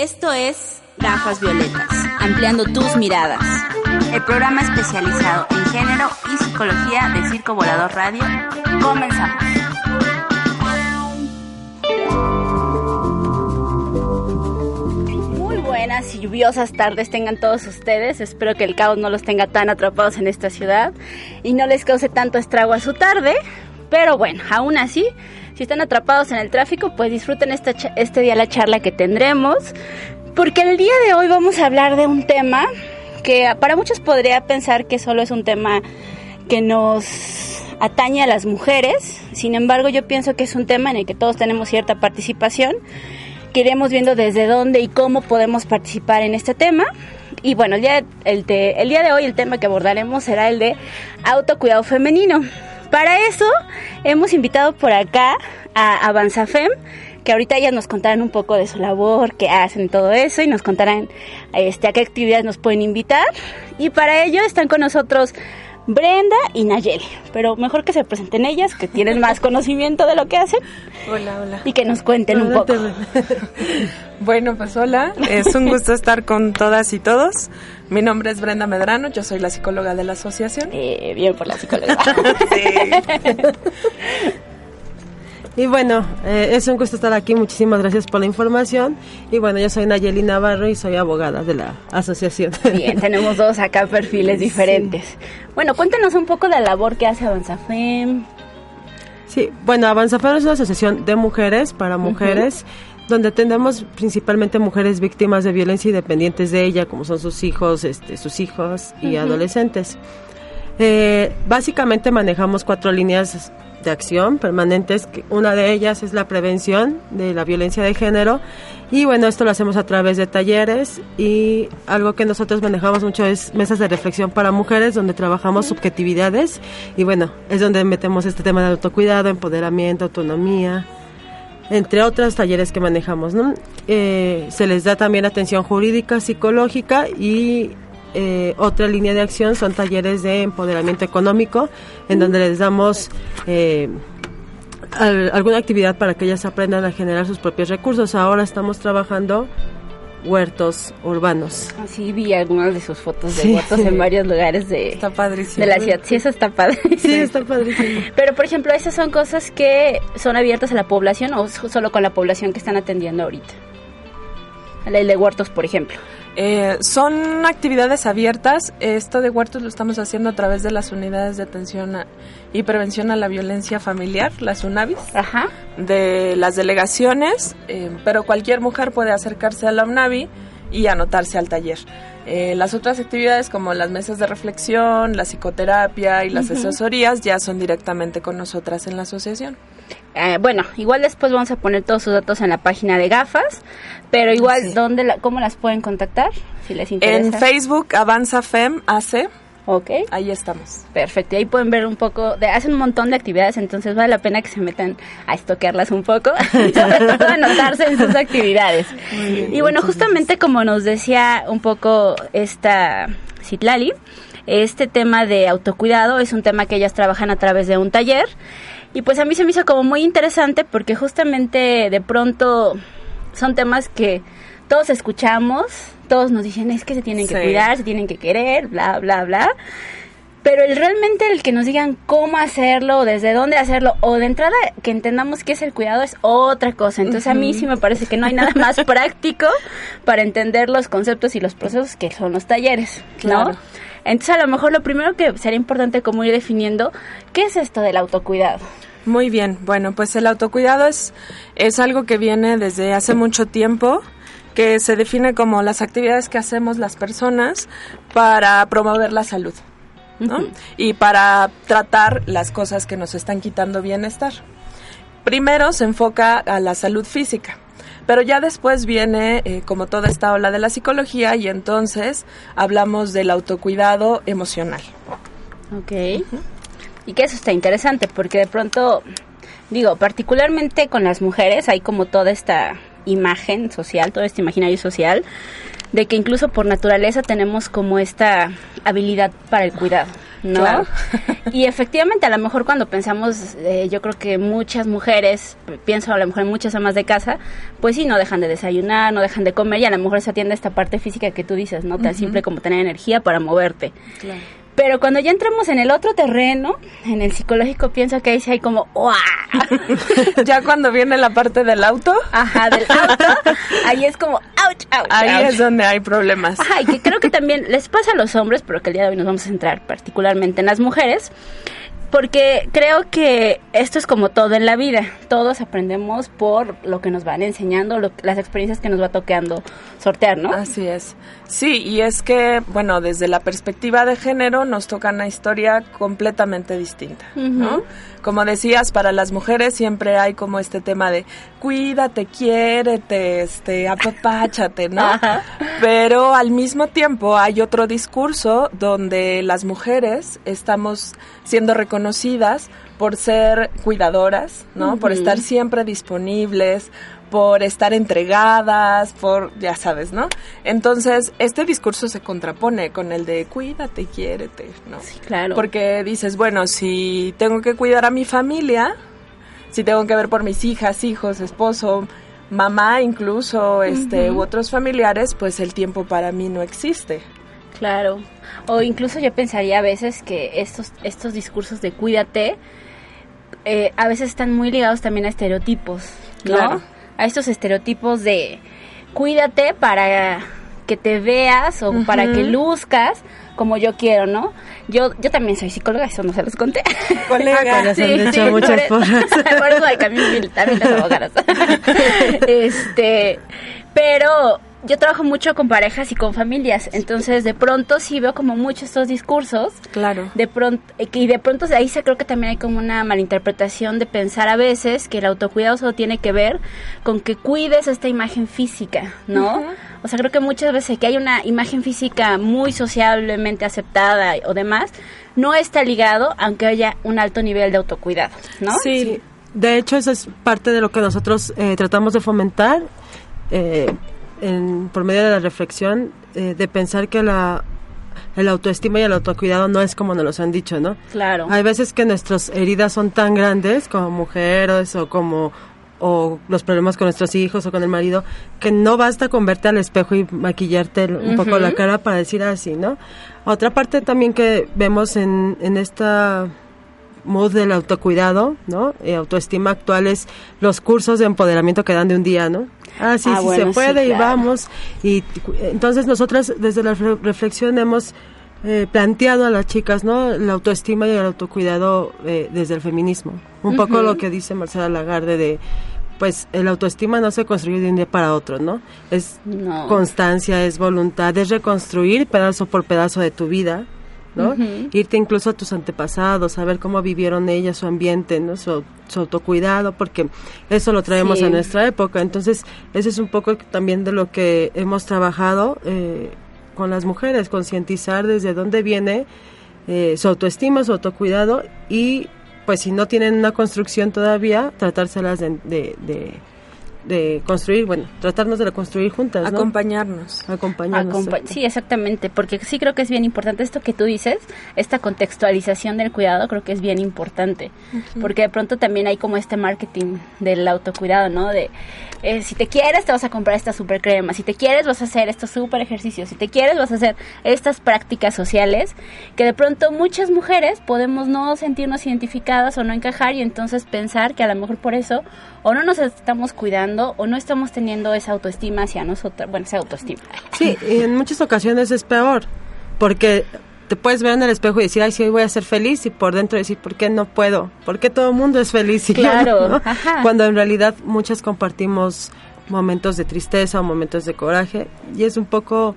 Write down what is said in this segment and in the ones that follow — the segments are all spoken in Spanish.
Esto es Gafas Violetas, ampliando tus miradas. El programa especializado en género y psicología de Circo Volador Radio. Comenzamos. Muy buenas y lluviosas tardes tengan todos ustedes. Espero que el caos no los tenga tan atrapados en esta ciudad y no les cause tanto estrago a su tarde. Pero bueno, aún así, si están atrapados en el tráfico, pues disfruten este día la charla que tendremos. Porque el día de hoy vamos a hablar de un tema que para muchos podría pensar que solo es un tema que nos atañe a las mujeres. Sin embargo, yo pienso que es un tema en el que todos tenemos cierta participación. Que iremos viendo desde dónde y cómo podemos participar en este tema. Y bueno, el día, el día de hoy el tema que abordaremos será el de autocuidado femenino. Para eso hemos invitado por acá a Avanzafem, que ahorita ellas nos contarán un poco de su labor, qué hacen, todo eso, y nos contarán este, a qué actividades nos pueden invitar. Y para ello están con nosotros Brenda y Nayeli. Pero mejor que se presenten ellas, que tienen más conocimiento de lo que hacen, Hola, hola. y que nos cuenten un poco. Bueno, pues hola, es un gusto estar con todas y todos. Mi nombre es Brenda Medrano, yo soy la psicóloga de la asociación. Eh, bien por la psicóloga. Y bueno, eh, es un gusto estar aquí. Muchísimas gracias por la información. Y bueno, yo soy Nayeli Navarro y soy abogada de la asociación. Bien, tenemos dos acá perfiles diferentes. Bueno, cuéntanos un poco de la labor que hace Avanzafem. Sí, bueno, Avanzafem es una asociación de mujeres para mujeres. Donde atendemos principalmente mujeres víctimas de violencia y dependientes de ella, como son sus hijos, este, sus hijos y adolescentes. Eh, básicamente manejamos cuatro líneas de acción permanentes. Una de ellas es la prevención de la violencia de género y bueno, esto lo hacemos a través de talleres y algo que nosotros manejamos mucho es mesas de reflexión para mujeres donde trabajamos subjetividades y bueno, es donde metemos este tema de autocuidado, empoderamiento, autonomía, entre otros talleres que manejamos. ¿no? Eh, se les da también atención jurídica, psicológica y eh, otra línea de acción son talleres de empoderamiento económico, en donde les damos eh, al- alguna actividad para que ellas aprendan a generar sus propios recursos. Ahora estamos trabajando huertos urbanos. Sí, vi algunas de sus fotos de Sí. huertos en varios lugares de, Está de la ciudad. Sí, eso está padre. Sí, está padrísimo. Pero, por ejemplo, esas son cosas que son abiertas a la población o solo con la población que están atendiendo ahorita. La ley de huertos, por ejemplo. Eh, son actividades abiertas. Esto de huertos lo estamos haciendo a través de las unidades de atención a- y prevención a la violencia familiar, las UNAVIS, Ajá. de las delegaciones, eh, pero cualquier mujer puede acercarse a la UNAVI y anotarse al taller. Eh, las otras actividades como las mesas de reflexión, la psicoterapia y las asesorías ya son directamente con nosotras en la asociación. Eh, bueno, igual después vamos a poner todos sus datos en la página de gafas, pero igual, Sí. ¿dónde la, ¿cómo las pueden contactar? Si les interesa. En Facebook, Avanza Fem AC, Ok. ahí estamos. Perfecto, y ahí pueden ver un poco, de, hacen un montón de actividades, entonces vale la pena que se metan a estoquearlas un poco y sobre todo anotarse en sus actividades. Y bueno, justamente como nos decía un poco esta Citlali, este tema de autocuidado es un tema que ellas trabajan a través de un taller y pues a mí se me hizo como muy interesante porque justamente de pronto son temas que todos escuchamos, todos nos dicen es que se tienen que Sí. cuidar, se tienen que querer, bla, bla, bla. Pero el realmente el que nos digan cómo hacerlo, desde dónde hacerlo, o de entrada que entendamos qué es el cuidado es otra cosa. Entonces a mí sí me parece que no hay nada más práctico para entender los conceptos y los procesos que son los talleres, ¿no? Claro. Entonces a lo mejor lo primero que sería importante como ir definiendo, ¿qué es esto del autocuidado? Muy bien, bueno, pues el autocuidado es, es algo que viene desde hace mucho tiempo, que se define como las actividades que hacemos las personas para promover la salud. ¿no? Y para tratar las cosas que nos están quitando bienestar. Primero se enfoca a la salud física, Pero ya después viene eh, como toda esta ola de la psicología y entonces hablamos del autocuidado emocional. Ok. Y que eso está interesante porque de pronto, digo, particularmente con las mujeres hay como toda esta imagen social, todo este imaginario social, de que incluso por naturaleza tenemos como esta habilidad para el cuidado. ¿no? Claro. Y efectivamente, a lo mejor cuando pensamos, eh, yo creo que muchas mujeres, pienso a lo mejor en muchas amas de casa, pues sí, no dejan de desayunar, no dejan de comer y a lo mejor se atiende esta parte física que tú dices, ¿no? Tan simple como tener energía para moverte. Claro. Pero cuando ya entramos en el otro terreno, en el psicológico, pienso que ahí sí hay como, ¡guau! ya cuando viene la parte del auto, Ajá, del auto, ahí es como, ¡ouch, ouch! ahí ouch". es donde hay problemas. Ajá, y que creo que también les pasa a los hombres, pero que el día de hoy nos vamos a centrar particularmente en las mujeres, porque creo que esto es como todo en la vida. Todos aprendemos por lo que nos van enseñando, lo- las experiencias que nos va tocando sortear, ¿no? Así es. Sí, y es que, bueno, desde la perspectiva de género nos toca una historia completamente distinta, ¿no? Como decías, para las mujeres siempre hay como este tema de cuídate, quiérete, este, apapáchate, ¿no? Ajá. Pero al mismo tiempo hay otro discurso donde las mujeres estamos siendo reconocidas por ser cuidadoras, ¿no? Por estar siempre disponibles, por estar entregadas, por, ya sabes, ¿no? Entonces, este discurso se contrapone con el de cuídate, quiérete, ¿no? Sí, claro. Porque dices, bueno, si tengo que cuidar a mi familia, si tengo que ver por mis hijas, hijos, esposo, mamá incluso, este, u otros familiares, pues el tiempo para mí no existe. Claro. O incluso yo pensaría a veces que estos, estos discursos de cuídate eh, a veces están muy ligados también a estereotipos, ¿no? Claro. A estos estereotipos de cuídate para que te veas o para que luzcas como yo quiero, ¿no? Yo yo también soy psicóloga, eso no se los conté. Colega, se han hecho muchas por, eso hay camino militar y las abogadas. este, pero yo trabajo mucho con parejas y con familias, entonces de pronto sí veo como muchos estos discursos. Claro. De pronto, y de pronto de ahí se creo que también hay como una malinterpretación de pensar a veces que el autocuidado solo tiene que ver con que cuides esta imagen física, ¿no? O sea, creo que muchas veces que hay una imagen física muy sociablemente aceptada o demás, no está ligado aunque haya un alto nivel de autocuidado, ¿no? Sí. Sí. De hecho, eso es parte de lo que nosotros eh, tratamos de fomentar eh, en- por medio de la reflexión, eh, de pensar que la, el autoestima y el autocuidado no es como nos los han dicho, ¿no? Claro. Hay veces que nuestras heridas son tan grandes como mujeres o como o los problemas con nuestros hijos o con el marido, que no basta con verte al espejo y maquillarte un poco la cara para decir así, ¿no? Otra parte también que vemos en, en esta mood del autocuidado, ¿no? Y autoestima actual es los cursos de empoderamiento que dan de un día, ¿no? Ah, sí, Ah, sí bueno, se sí, puede y vamos. Y entonces nosotras desde la re- reflexión hemos eh, planteado a las chicas, ¿no? La autoestima y el autocuidado eh, desde el feminismo. Un poco lo que dice Marcela Lagarde de, pues, el autoestima no se construye de un día para otro, ¿no? Es No. constancia, es voluntad, es reconstruir pedazo por pedazo de tu vida, ¿no? Irte incluso a tus antepasados, saber cómo vivieron ellas, su ambiente, ¿no? Su, su autocuidado, porque eso lo traemos Sí. a nuestra época. Entonces, ese es un poco también de lo que hemos trabajado eh, con las mujeres, concientizar desde dónde viene eh, su autoestima, su autocuidado y pues si no tienen una construcción todavía, tratárselas de, de, de, de construir, bueno, tratarnos de construir juntas, ¿no? Acompañarnos. Acompañarnos. Acompa- sí, exactamente, porque sí creo que es bien importante esto que tú dices, esta contextualización del cuidado creo que es bien importante, porque de pronto también hay como este marketing del autocuidado, ¿no? De eh, si te quieres te vas a comprar esta super crema, si te quieres vas a hacer estos super ejercicios, si te quieres vas a hacer estas prácticas sociales, que de pronto muchas mujeres podemos no sentirnos identificadas o no encajar y entonces pensar que a lo mejor por eso o no nos estamos cuidando o no estamos teniendo esa autoestima hacia nosotras, bueno, esa autoestima. Sí, y en muchas ocasiones es peor, porque te puedes ver en el espejo y decir, ay, sí, hoy voy a ser feliz, y por dentro decir, ¿por qué no puedo? ¿Por qué todo el mundo es feliz? Y Claro, no? ajá. Cuando en realidad muchas compartimos momentos de tristeza o momentos de coraje, y es un poco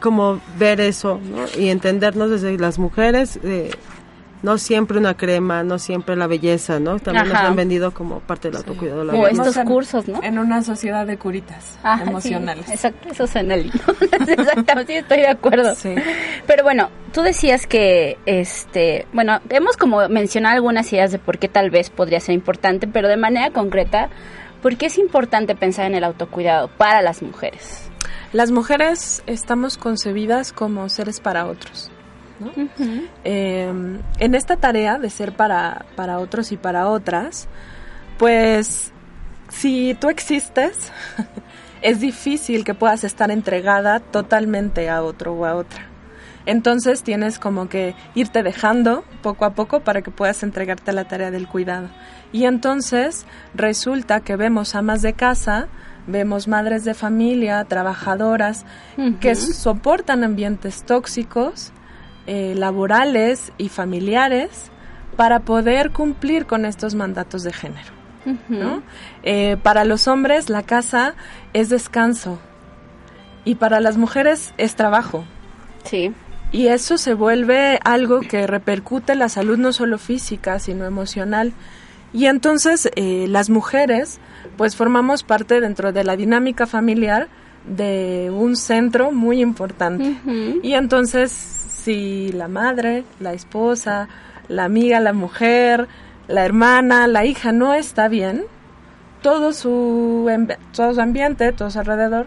como ver eso, ¿no? Y entendernos desde las mujeres, eh, no siempre una crema, no siempre la belleza, ¿no? También nos Ajá. han vendido como parte del autocuidado. la O estos cursos, ¿no? En una sociedad de curitas Ajá, emocionales. sí, exacto, eso suena lindo. Exactamente, sí, estoy de acuerdo. Sí. Pero bueno, tú decías que, este, bueno, hemos como mencionado algunas ideas de por qué tal vez podría ser importante, pero de manera concreta, ¿por qué es importante pensar en el autocuidado para las mujeres? Las mujeres estamos concebidas como seres para otros. ¿No? Eh, en esta tarea de ser para, para otros y para otras, pues si tú existes, es difícil que puedas estar entregada totalmente a otro o a otra. Entonces tienes como que irte dejando poco a poco para que puedas entregarte a la tarea del cuidado. Y entonces resulta que vemos amas de casa, vemos madres de familia, trabajadoras, que soportan ambientes tóxicos, eh, laborales y familiares para poder cumplir con estos mandatos de género. ¿no? Eh, para los hombres la casa es descanso y para las mujeres es trabajo. Sí. Y eso se vuelve algo que repercute en la salud no solo física, sino emocional. Y entonces eh, las mujeres pues formamos parte dentro de la dinámica familiar de un centro muy importante. Y entonces si la madre, la esposa, la amiga, la mujer, la hermana, la hija no está bien, todo su, todo su ambiente, todo su alrededor,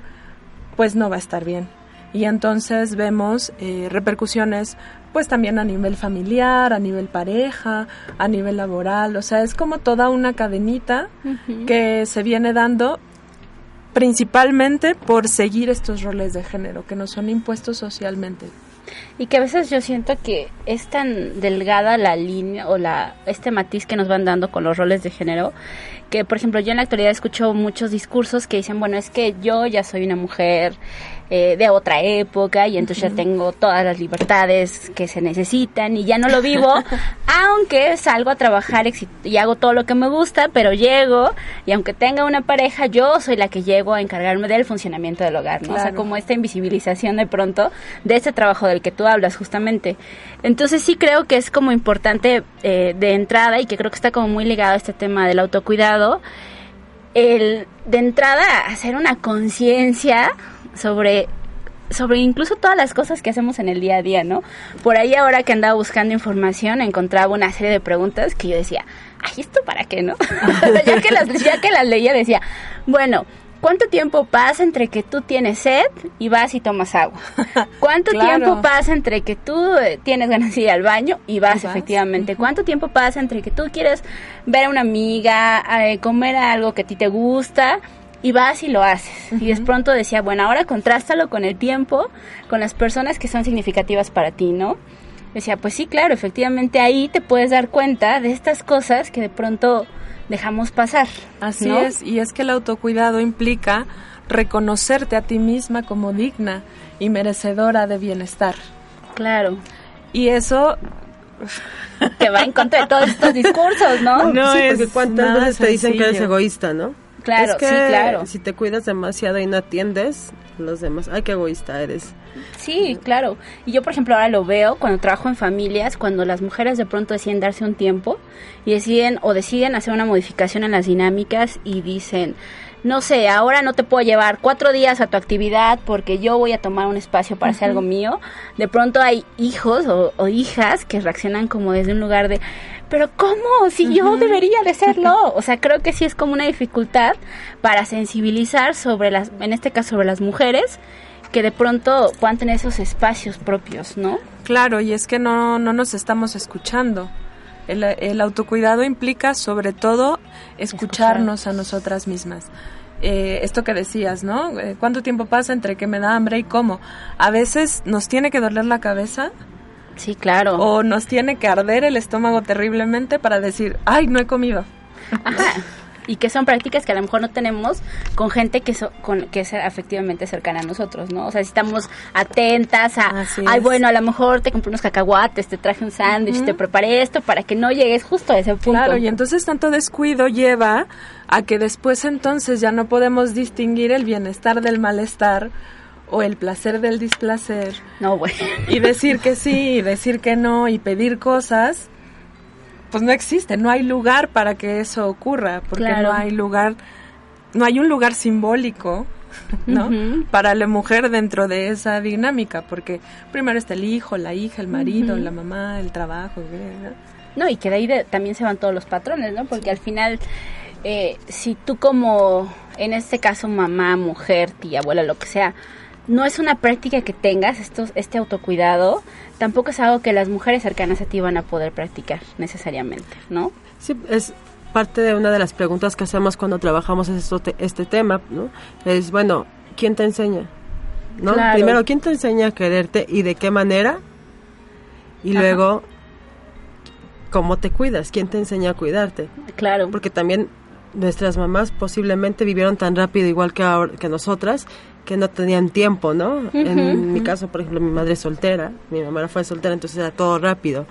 pues no va a estar bien. Y entonces vemos eh, repercusiones pues también a nivel familiar, a nivel pareja, a nivel laboral, o sea, es como toda una cadenita que se viene dando principalmente por seguir estos roles de género que nos son impuestos socialmente. Y que a veces yo siento que es tan delgada la línea o la este matiz que nos van dando con los roles de género que por ejemplo yo en la actualidad escucho muchos discursos que dicen bueno es que yo ya soy una mujer eh, de otra época y entonces ya tengo todas las libertades que se necesitan y ya no lo vivo aunque salgo a trabajar y hago todo lo que me gusta pero llego y aunque tenga una pareja yo soy la que llego a encargarme del funcionamiento del hogar ¿no? o sea como esta invisibilización de pronto de este trabajo del que tú hablas justamente. Entonces sí creo que es como importante eh, de entrada y que creo que está como muy ligado a este tema del autocuidado, el de entrada hacer una conciencia sobre sobre incluso todas las cosas que hacemos en el día a día, ¿no? Por ahí ahora que andaba buscando información encontraba una serie de preguntas que yo decía, ay, ¿esto para qué, no? ya, que las, ya que las leía decía, bueno, ¿cuánto tiempo pasa entre que tú tienes sed y vas y tomas agua? ¿Cuánto Claro. tiempo pasa entre que tú eh, tienes ganas de ir al baño y vas, Y vas, efectivamente? ¿Cuánto tiempo pasa entre que tú quieres ver a una amiga, eh, comer algo que a ti te gusta? Y vas y lo haces. Y de pronto decía, bueno, ahora contrástalo con el tiempo, con las personas que son significativas para ti, ¿no? Decía, pues sí, claro, efectivamente ahí te puedes dar cuenta de estas cosas que de pronto dejamos pasar. Así ¿no? es, y es que el autocuidado implica reconocerte a ti misma como digna y merecedora de bienestar. Claro. Y eso Que va en contra de todos estos discursos, ¿no? No sí, es porque cuántas nada veces te dicen que eres egoísta, ¿no? Claro, Es que sí, claro. Si te cuidas demasiado y no atiendes a los demás, ay, qué egoísta eres. Sí, claro. Y yo, por ejemplo, ahora lo veo cuando trabajo en familias, cuando las mujeres de pronto deciden darse un tiempo y deciden o deciden hacer una modificación en las dinámicas y dicen, no sé, ahora no te puedo llevar cuatro días a tu actividad porque yo voy a tomar un espacio para hacer algo mío. De pronto hay hijos o, o hijas que reaccionan como desde un lugar de, pero ¿cómo? Si yo debería de serlo. O sea, creo que sí es como una dificultad para sensibilizar sobre las, en este caso sobre las mujeres, que de pronto puedan tener esos espacios propios, ¿no? Claro, y es que no, no nos estamos escuchando. El, el autocuidado implica sobre todo escucharnos a nosotras mismas. Eh, esto que decías, ¿no? Eh, ¿Cuánto tiempo pasa entre que me da hambre y cómo? A veces nos tiene que doler la cabeza Sí, claro. o nos tiene que arder el estómago terriblemente para decir, ay, no he comido. Ajá. Y que son prácticas que a lo mejor no tenemos con gente que, so- con, que es efectivamente cercana a nosotros, ¿no? O sea, si estamos atentas a, Así ay, es. bueno, a lo mejor te compré unos cacahuates, te traje un sándwich, te preparé esto para que no llegues justo a ese punto. Claro, y entonces tanto descuido lleva a que después entonces ya no podemos distinguir el bienestar del malestar o el placer del displacer No, bueno. y decir que sí y decir que no y pedir cosas pues no existe, no hay lugar para que eso ocurra, porque Claro. no hay lugar, no hay un lugar simbólico, ¿no? Para la mujer dentro de esa dinámica, porque primero está el hijo, la hija, el marido, la mamá, el trabajo, ¿no? No, y que de ahí de- también se van todos los patrones, ¿no? Porque al final, eh, si tú como, en este caso, mamá, mujer, tía, abuela, lo que sea, no es una práctica que tengas, esto, este autocuidado, tampoco es algo que las mujeres cercanas a ti van a poder practicar necesariamente, ¿no? Sí, es parte de una de las preguntas que hacemos cuando trabajamos esto, te- este tema, ¿no? Es, bueno, ¿quién te enseña? ¿No? Claro. Primero, ¿quién te enseña a quererte y de qué manera? Y Ajá. luego, ¿cómo te cuidas? ¿Quién te enseña a cuidarte? Claro. Porque también nuestras mamás posiblemente vivieron tan rápido igual que, ahora, que nosotras que no tenían tiempo, ¿no? En mi caso, por ejemplo, mi madre es soltera, mi mamá fue soltera, entonces era todo rápido.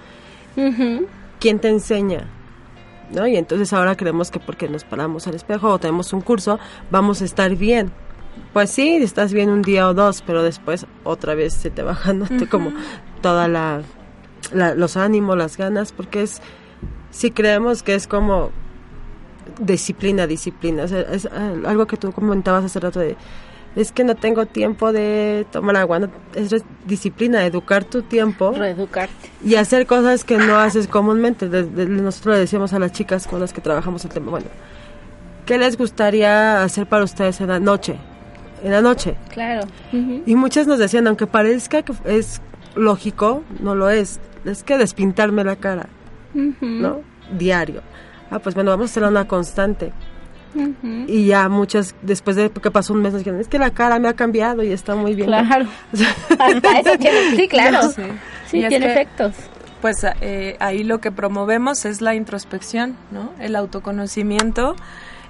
¿quién te enseña? ¿No? Y entonces ahora creemos que porque nos paramos al espejo o tenemos un curso, vamos a estar bien. Pues sí, estás bien un día o dos, pero después otra vez se te bajan como toda la, la- los ánimos, las ganas, porque es si creemos que es como disciplina, disciplina, o sea, es ah, algo que tú comentabas hace rato de es que no tengo tiempo de tomar agua, no, es disciplina, educar tu tiempo Reeducarte. y hacer cosas que no haces comúnmente. De- de- nosotros le decíamos a las chicas con las que trabajamos el tema, bueno, ¿qué les gustaría hacer para ustedes en la noche? En la noche. Claro. Y muchas nos decían, aunque parezca que es lógico, no lo es. Es que despintarme la cara. ¿no? Diario. Ah, pues bueno, vamos a hacer una constante. Y ya muchas, después de que pasó un mes, nos dijeron, es que la cara me ha cambiado y está muy bien. Claro. Hasta eso tiene, sí, claro. Sí. Sí, Y es tiene que- efectos. Pues eh, ahí lo que promovemos es la introspección, ¿no? El autoconocimiento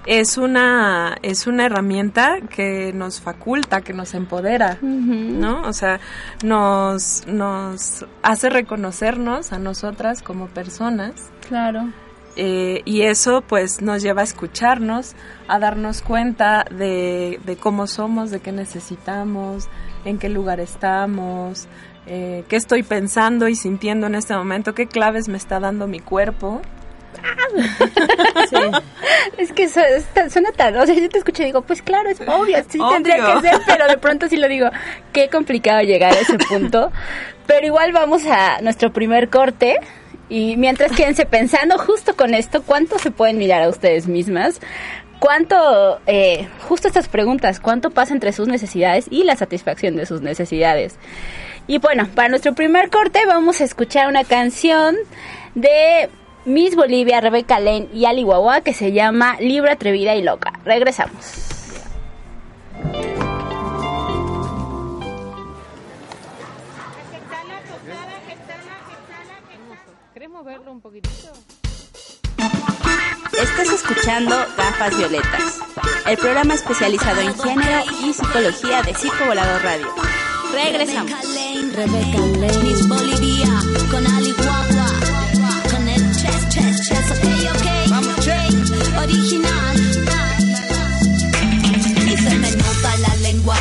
es una es una herramienta que nos faculta, que nos empodera, ¿no? O sea, nos nos hace reconocernos a nosotras como personas Claro. Eh, y eso pues nos lleva a escucharnos, a darnos cuenta de, de cómo somos, de qué necesitamos, en qué lugar estamos, eh, qué estoy pensando y sintiendo en este momento, qué claves me está dando mi cuerpo. Es que su- es tan- suena tan, o sea, yo te escucho y digo, pues claro, es obvio, sí Obvio. tendría que ser, pero de pronto sí lo digo, qué complicado llegar a ese punto. Pero igual vamos a nuestro primer corte y mientras quédense pensando justo con esto, ¿cuánto se pueden mirar a ustedes mismas? ¿Cuánto, eh, justo estas preguntas, cuánto pasa entre sus necesidades y la satisfacción de sus necesidades? Y bueno, para nuestro primer corte vamos a escuchar una canción de Miss Bolivia, Rebeca Lane y Ali Guagua que se llama Libre, Atrevida y Loca. Regresamos. Estás escuchando Gafas Violetas, el programa especializado en género y psicología de Circo Volador Radio. Regresamos. Rebeca Lane. Miss Bolivia con Ali Guagua. Con el chess, chess, chess. Ok, ok. Original. Y se me nota la lengua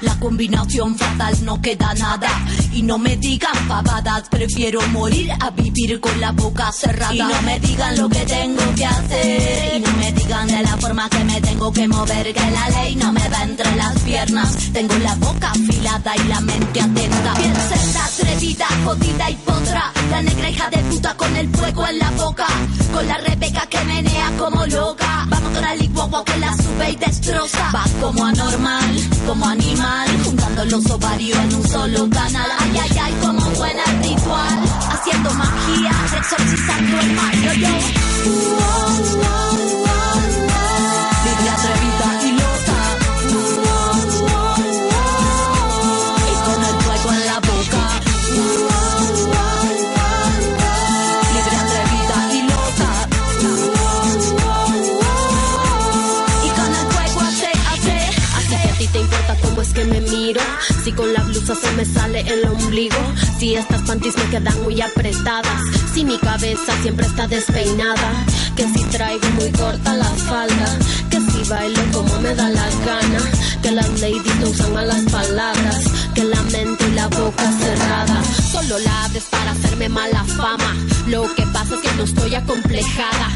La combinación fatal no queda nada. Y no me digan pavadas, prefiero morir a vivir con la boca cerrada. Y no me digan lo que tengo que hacer. Y no me digan de la forma que me tengo que mover. Que la ley no me va entre las piernas. Tengo la boca afilada y la mente atenta. Bien cerda, atrevida, jodida y potra. La negra hija de puta con el fuego en la boca. Con la Rebeca que menea como loca. Vamos con la licuagua que la sube y destroza. Va como anormal, como animal. Juntando los ovarios en un solo canal. Ay, ay, ay, como buena ritual. Haciendo magia, exorcizando el mal. Yo, yo. Uau, uau, se me sale el ombligo. Si estas panties me quedan muy apretadas. Si mi cabeza siempre está despeinada. Que si traigo muy corta la falda. Que si bailo como me da la gana. Que las ladies no usan malas palabras. Que la mente y la boca cerrada. Solo la abres para hacerme mala fama. Lo que pasa es que no estoy acomplejada.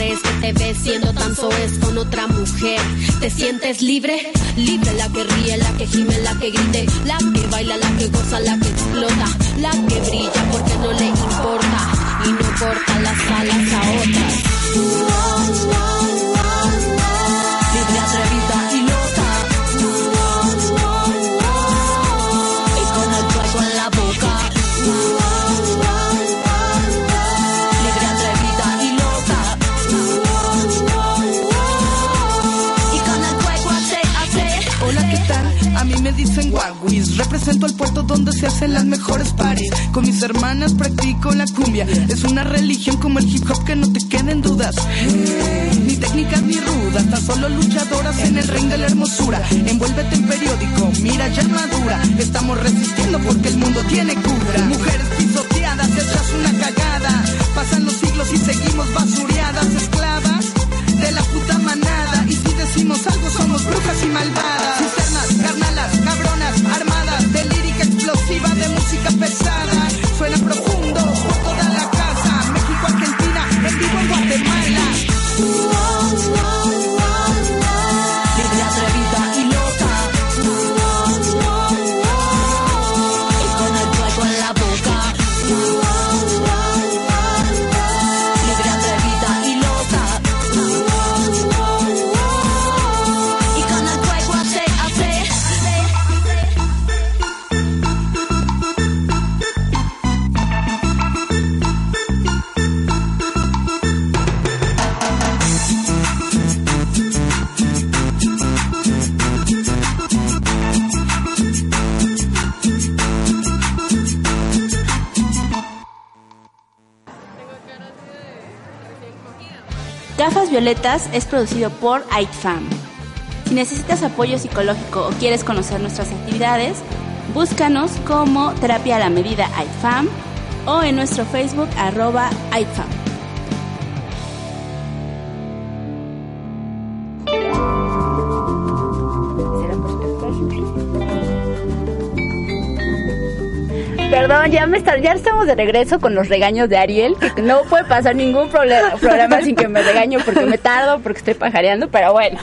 ¿Cómo crees que te ves siendo tan soez con otra mujer? ¿Te sientes libre? Libre la que ríe, la que gime, la que grite, la que baila, la que goza, la que explota, la que brilla porque no le importa y no corta las alas a otras. Dicen Guaguis. Represento el puerto donde se hacen las mejores paris. Con mis hermanas practico la cumbia. Es una religión como el hip hop que no te queden dudas. Ni técnicas ni rudas, tan solo luchadoras en el ring de la hermosura. Envuélvete en periódico, mira ya madura. Estamos resistiendo porque el mundo tiene cura. Mujeres pisoteadas, hechas una cagada. Pasan los siglos y seguimos basureadas, esclavas de la puta manada. Y si decimos algo, somos brujas y malvadas. De música pesada. Suena profundo Violetas es producido por AITFAM. Si necesitas apoyo psicológico o quieres conocer nuestras actividades, búscanos como Terapia a la Medida AITFAM o en nuestro Facebook arroba AITFAM. Perdón, ya me está, ya estamos de regreso con los regaños de Ariel, que no puede pasar ningún problema, programa sin que me regaño porque me tardo, porque estoy pajareando, pero bueno,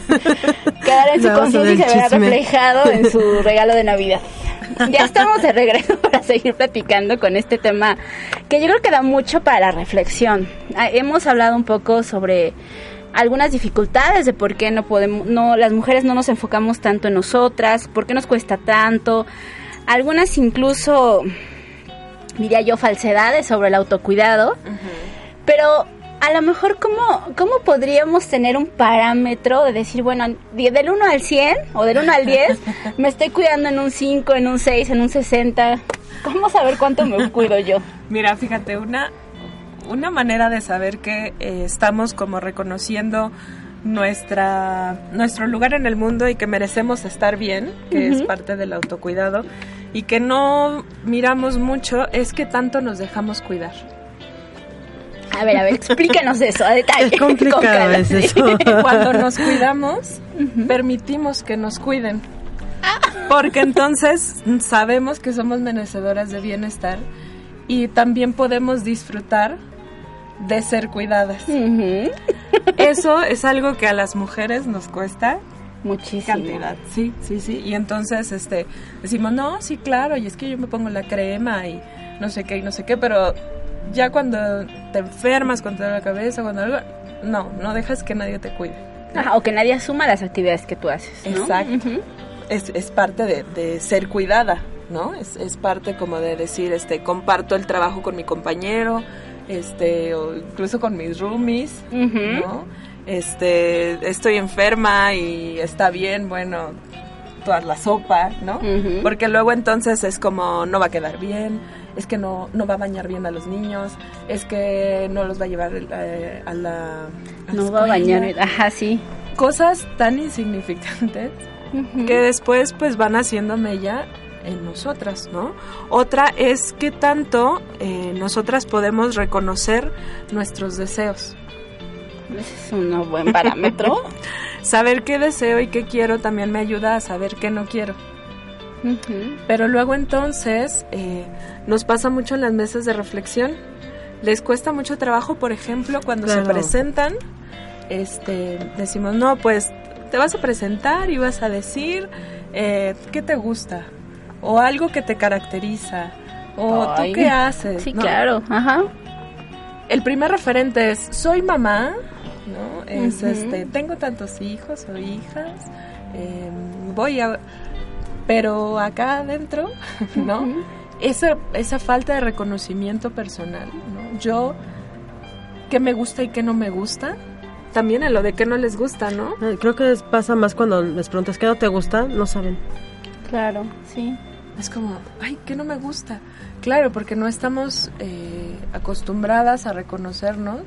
quedará en su conciencia y se verá reflejado en su regalo de Navidad. Ya estamos de regreso para seguir platicando con este tema que yo creo que da mucho para la reflexión. Ah, Hemos hablado un poco sobre algunas dificultades de por qué no podemos, no, las mujeres no nos enfocamos tanto en nosotras, por qué nos cuesta tanto, algunas incluso diría yo, falsedades sobre el autocuidado. Pero a lo mejor, ¿cómo, ¿cómo podríamos tener un parámetro de decir, bueno, del 1 al 100 o del 1 al 10, me estoy cuidando en un 5, en un 6, en un 60? ¿Cómo saber cuánto me cuido yo? Mira, fíjate, una, una manera de saber que eh, estamos como reconociendo nuestra nuestro lugar en el mundo y que merecemos estar bien, que es parte del autocuidado, y que no miramos mucho es que tanto nos dejamos cuidar. A ver, a ver, explíquenos eso a detalle. Es complicado es eso. Cuando nos cuidamos, permitimos que nos cuiden. Porque entonces sabemos que somos merecedoras de bienestar y también podemos disfrutar de ser cuidadas. Eso es algo que a las mujeres nos cuesta Muchísimo. cantidad. Sí, sí, sí. Y entonces este decimos, "No, sí, claro, y es que yo me pongo la crema y no sé qué y no sé qué", pero ya cuando te enfermas, cuando te da la cabeza, cuando algo, no, no dejas que nadie te cuide. Ajá, o que nadie asuma las actividades que tú haces. ¿no? Exacto. Es, es parte de, de ser cuidada, ¿no? Es, es parte como de decir, este, comparto el trabajo con mi compañero, este, o incluso con mis roomies. ¿no? Este, estoy enferma y está bien, bueno, toda la sopa, ¿no? Porque luego entonces es como, no va a quedar bien, es que no, no va a bañar bien a los niños, es que no los va a llevar eh, a la... a No va a bañar. Ajá, sí. cosas tan insignificantes que después pues van haciendo mella en nosotras, ¿no? Otra es que tanto eh, nosotras podemos reconocer nuestros deseos. Ese es un buen parámetro. Saber qué deseo y qué quiero también me ayuda a saber qué no quiero. Pero luego entonces eh, nos pasa mucho en las mesas de reflexión les cuesta mucho trabajo, por ejemplo, cuando Claro. se presentan, este, decimos, no, pues te vas a presentar y vas a decir eh, qué te gusta o algo que te caracteriza o Ay. tú qué haces. Sí, ¿no? claro, ajá. El primer referente es soy mamá, ¿no? Es este, tengo tantos hijos o hijas, eh, voy a pero acá adentro, ¿no? Esa, esa falta de reconocimiento personal, ¿no? Yo, qué me gusta y qué no me gusta, también en lo de qué no les gusta, ¿no? Creo que les pasa más cuando les preguntas qué no te gusta, no saben. Claro, sí. Es como, ay, ¿qué no me gusta? Claro, porque no estamos eh, acostumbradas a reconocernos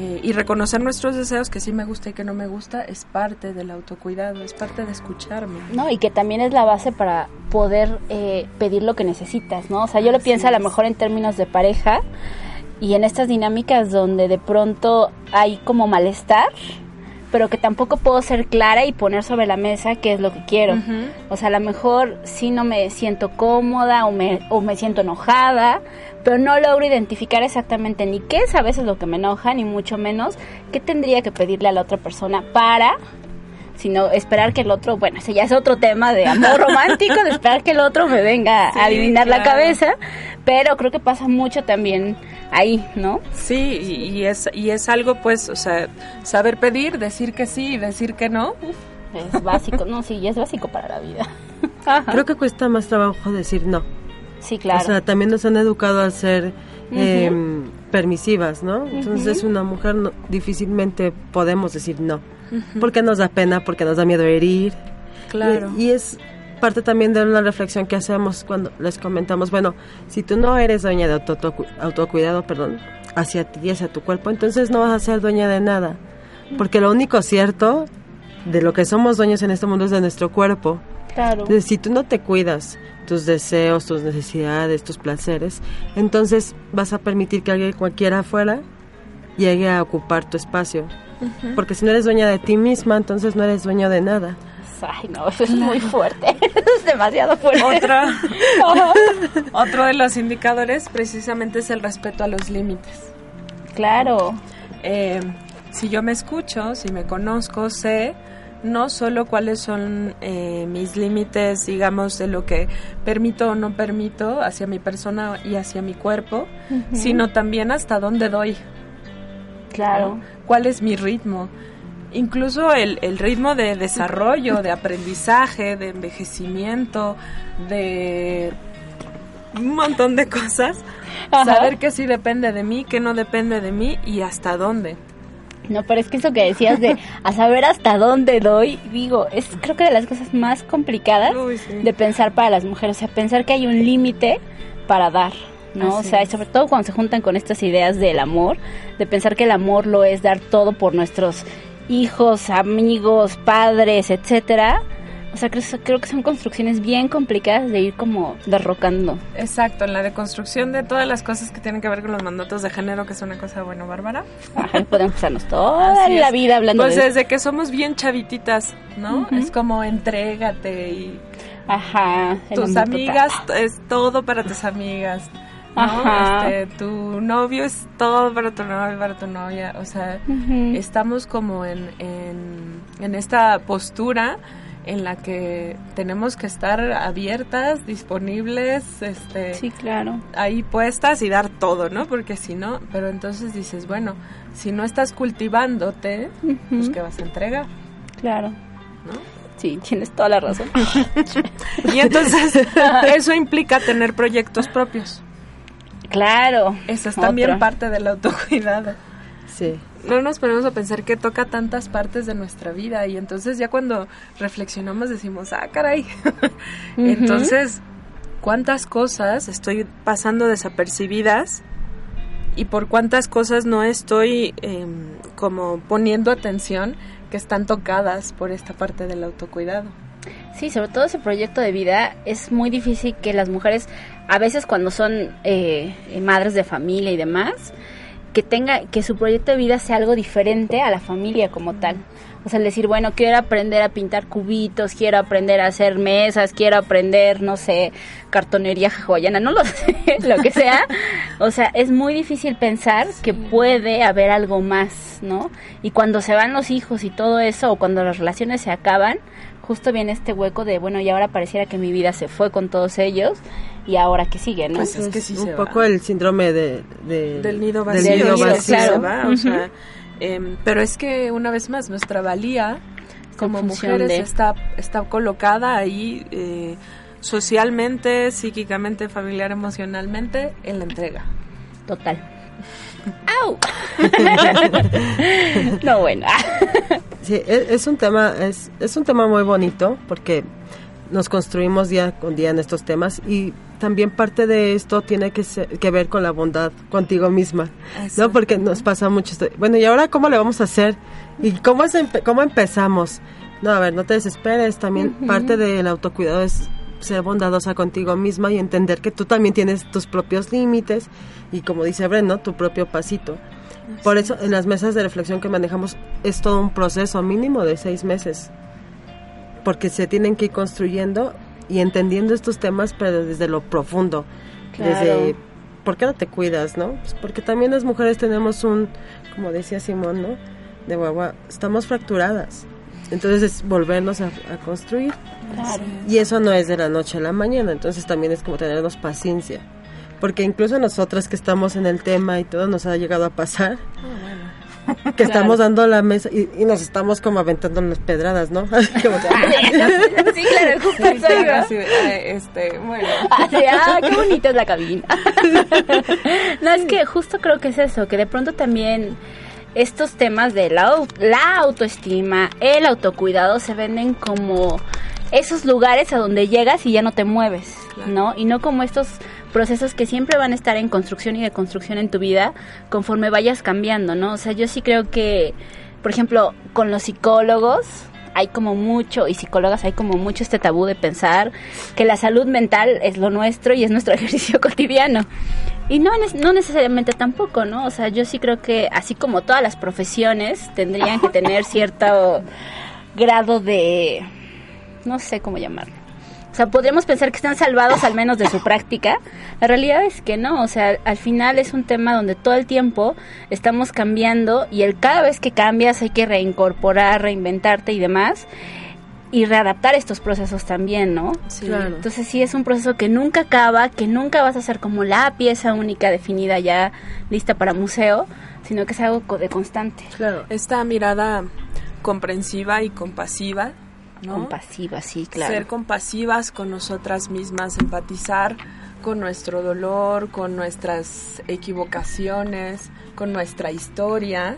eh, y reconocer nuestros deseos, que sí me gusta y que no me gusta, es parte del autocuidado, es parte de escucharme. No, y que también es la base para poder eh, pedir lo que necesitas, ¿no? O sea, yo lo pienso a lo mejor en términos de pareja y en estas dinámicas donde de pronto hay como malestar, pero que tampoco puedo ser clara y poner sobre la mesa qué es lo que quiero. O sea, a lo mejor sí no me siento cómoda o me, o me siento enojada, pero no logro identificar exactamente ni qué es a veces lo que me enoja, ni mucho menos qué tendría que pedirle a la otra persona para sino esperar que el otro, bueno, ese ya es otro tema de amor romántico, de esperar que el otro me venga Sí, a adivinar la cabeza, pero creo que pasa mucho también ahí, ¿no? Sí, y, y es, y es algo, pues, o sea, saber pedir, decir que sí y decir que no. Es básico, no, sí, es básico para la vida. Ajá. Creo que cuesta más trabajo decir no. Sí, claro. O sea, también nos han educado a ser eh, permisivas, ¿no? Entonces una mujer no- difícilmente podemos decir no. Porque nos da pena, porque nos da miedo herir. Claro. Y, y es parte también de una reflexión que hacemos cuando les comentamos, bueno, si tú no eres dueña de auto- auto- autocuidado, perdón, hacia ti y hacia tu cuerpo, entonces no vas a ser dueña de nada. Porque lo único cierto de lo que somos dueños en este mundo es de nuestro cuerpo. claro. Entonces, si tú no te cuidas tus deseos, tus necesidades, tus placeres, entonces vas a permitir que alguien cualquiera afuera llegue a ocupar tu espacio. Porque si no eres dueña de ti misma, entonces no eres dueño de nada. Ay, no, eso es muy fuerte. Eso es demasiado fuerte. Otra, otro de los indicadores precisamente es el respeto a los límites. Claro. Eh, si yo me escucho, si me conozco, sé no solo cuáles son eh, mis límites, digamos, de lo que permito o no permito hacia mi persona y hacia mi cuerpo, sino también hasta dónde doy, Claro. Cuál es mi ritmo. Incluso el, el ritmo de desarrollo, de aprendizaje, de envejecimiento, de un montón de cosas. Ajá. Saber que sí depende de mí, que no depende de mí y hasta dónde. No, pero es que eso que decías de a saber hasta dónde doy, digo, es creo que de las cosas más complicadas Uy, sí. de pensar para las mujeres, o sea, pensar que hay un límite para dar, ¿no? Así o sea, sobre todo cuando se juntan con estas ideas del amor, de pensar que el amor lo es dar todo por nuestros hijos, amigos, padres, etcétera. O sea, creo, creo que son construcciones bien complicadas de ir como derrocando. Exacto, en la deconstrucción de todas las cosas que tienen que ver con los mandatos de género, que es una cosa, bueno, bárbara. Ajá, podemos pasarnos toda Así la es. vida hablando Pues de eso. desde que somos bien chavititas, ¿no? Es como entrégate y Ajá. tus amigas total. es todo para tus amigas. ¿No? Ajá. Este, tu novio es todo para tu novio, para tu novia. O sea, estamos como en, en, en esta postura en la que tenemos que estar abiertas, disponibles, este, Sí, claro. ahí puestas y dar todo, ¿no? Porque si no, pero entonces dices, bueno, si no estás cultivándote, pues. ¿qué vas a entregar? Claro. ¿no? Sí, tienes toda la razón. Y entonces eso implica tener proyectos propios. Claro. Eso es también Otra. parte del autocuidado. Sí. No nos ponemos a pensar que toca tantas partes de nuestra vida y entonces ya cuando reflexionamos decimos, ah, caray. Entonces, ¿cuántas cosas estoy pasando desapercibidas y por cuántas cosas no estoy em, como poniendo atención que están tocadas por esta parte del autocuidado? Sí, sobre todo ese proyecto de vida es muy difícil que las mujeres, a veces cuando son eh, madres de familia y demás, que tenga, que su proyecto de vida sea algo diferente a la familia como tal. O sea, el decir, bueno, quiero aprender a pintar cubitos, quiero aprender a hacer mesas, quiero aprender, no sé, cartonería hawaiana, no lo sé, lo que sea. O sea, es muy difícil pensar que puede haber algo más, ¿no? Y cuando se van los hijos y todo eso, o cuando las relaciones se acaban, justo viene este hueco de, bueno, y ahora pareciera que mi vida se fue con todos ellos, y ahora que sigue, ¿no? Pues es que sí un se poco va. el síndrome de, de- del nido del vacío, nido vacío. se claro. va, o sea, em, pero es que una vez más nuestra valía como mujeres de- está está colocada ahí eh, socialmente, psíquicamente, familiar, emocionalmente en la entrega. Total. ¡Au! no, bueno. Sí, e- es, un tema, es, es un tema muy bonito porque nos construimos día con día en estos temas y también parte de esto tiene que, ser- que ver con la bondad contigo misma, ¿no? Porque nos pasa mucho esto. Bueno, ¿y ahora cómo le vamos a hacer? ¿Y cómo, es empe- cómo empezamos? No, a ver, no te desesperes. También parte del autocuidado es ser bondadosa contigo misma y entender que tú también tienes tus propios límites y como dice Bren, ¿no? Tu propio pasito. Por eso en las mesas de reflexión que manejamos es todo un proceso mínimo de seis meses, porque se tienen que ir construyendo y entendiendo estos temas, pero desde lo profundo, Claro. desde ¿por qué no te cuidas, no? Pues porque también las mujeres tenemos un, como decía Simón, ¿no? De guagua, estamos fracturadas. Entonces es volvernos a, a construir. Claro. Y eso no es de la noche a la mañana, entonces también es como tenernos paciencia. Porque incluso nosotras que estamos en el tema y todo nos ha llegado a pasar, que estamos dando la mesa y, y nos estamos como aventando las pedradas, ¿no? Como que- sí, claro, iba. Así de, eh, este, bueno, Así, ah, qué bonita es la cabina. no, es que justo creo que es eso, que de pronto también estos temas de la, la autoestima, el autocuidado se venden como esos lugares a donde llegas y ya no te mueves, ¿no? Y no como estos procesos que siempre van a estar en construcción y de construcción en tu vida conforme vayas cambiando, ¿no? O sea, yo sí creo que, por ejemplo, con los psicólogos hay como mucho, y psicólogas hay como mucho este tabú de pensar que la salud mental es lo nuestro y es nuestro ejercicio cotidiano. Y no, no necesariamente tampoco, ¿no? O sea, yo sí creo que así como todas las profesiones tendrían que tener cierto grado de, no sé cómo llamarlo. O sea, podríamos pensar que están salvados al menos de su práctica. La realidad es que no, o sea, al final es un tema donde todo el tiempo estamos cambiando y el cada vez que cambias hay que reincorporar, reinventarte y demás y readaptar estos procesos también, ¿no? sí. Claro. Entonces sí es un proceso que nunca acaba, que nunca vas a ser como la pieza única definida ya lista para museo, sino que es algo de constante. claro. Esta mirada comprensiva y compasiva, ¿no? Compasiva, sí, claro. Ser compasivas con nosotras mismas, empatizar con nuestro dolor, con nuestras equivocaciones, con nuestra historia,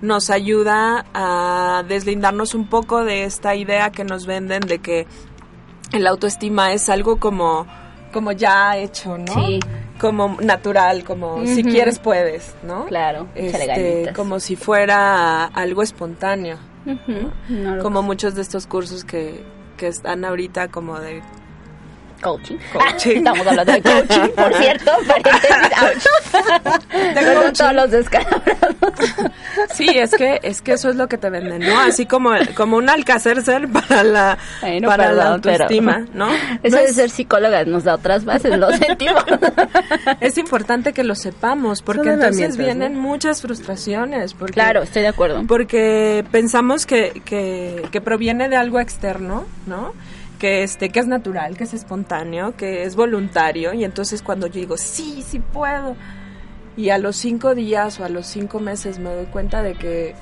nos ayuda a deslindarnos un poco de esta idea que nos venden de que el autoestima es algo como, como ya hecho, ¿no? Sí. Como natural, como si quieres puedes, ¿no? Claro, Este, como si fuera algo espontáneo No como muchos de estos cursos que, que están ahorita como de coaching. Coaching. Estamos hablando de coaching, por cierto, paréntesis. Perdón, todos los descalabrados. sí es que es que eso es lo que te venden no así como como un alcacercer para la para la perdón, pero- autoestima no Eso No de es, ser psicóloga nos da otras bases, lo sentimos. es importante que lo sepamos porque entonces vienen ¿no? muchas frustraciones porque Claro, estoy de acuerdo. porque pensamos que, que, que proviene de algo externo, ¿no? Que este, que es natural, que es espontáneo, que es voluntario, y entonces cuando yo digo, sí, sí puedo, y a los cinco días o a los cinco meses me doy cuenta de que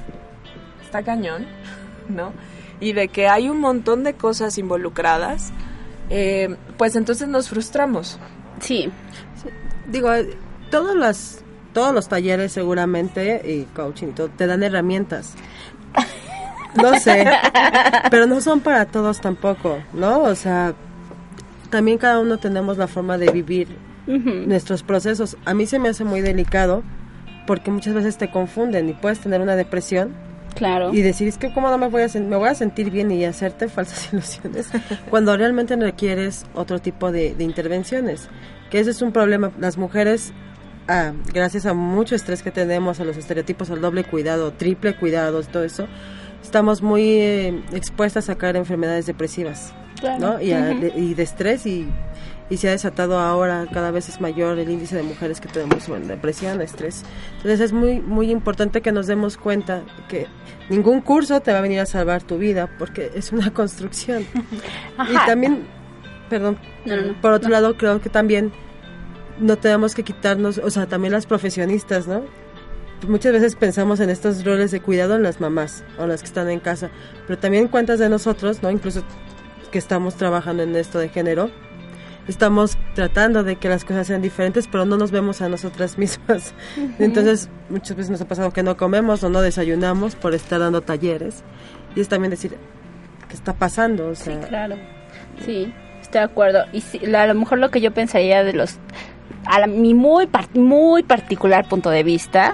está cañón, ¿no? Y de que hay un montón de cosas involucradas, eh, pues entonces nos frustramos. Sí, Digo, eh, todos los, todos los talleres seguramente y coaching todo, te dan herramientas. No sé, pero no son para todos tampoco, ¿no? O sea, también cada uno tenemos la forma de vivir nuestros procesos. A mí se me hace muy delicado porque muchas veces te confunden y puedes tener una depresión claro. y decir, es que cómo no me voy a, me voy a sentir bien y hacerte falsas ilusiones, cuando realmente requieres otro tipo de, de intervenciones. Que ese es un problema. Las mujeres a, gracias a mucho estrés que tenemos, a los estereotipos, al doble cuidado, triple cuidado, todo eso, estamos muy eh, expuestas a caer en enfermedades depresivas, ¿no? Y, a- de, y de estrés y, y se ha desatado ahora, cada vez es mayor el índice de mujeres que tenemos bueno, depresión, estrés. Entonces es muy, muy importante que nos demos cuenta que ningún curso te va a venir a salvar tu vida porque es una construcción. Y también, perdón, No, no, no. por otro lado creo que también no tenemos que quitarnos, o sea, también las profesionistas, ¿no? Muchas veces pensamos en estos roles de cuidado en las mamás o las que están en casa, pero también cuántas de nosotros, ¿no? Incluso que estamos trabajando en esto de género, estamos tratando de que las cosas sean diferentes, pero no nos vemos a nosotras mismas. Entonces, muchas veces nos ha pasado que no comemos o no desayunamos por estar dando talleres. Y es también decir, ¿qué está pasando? O sea, Claro. Sí, estoy de acuerdo. Y sí, la- a lo mejor lo que yo pensaría de los. A la- mi muy, par- muy particular punto de vista.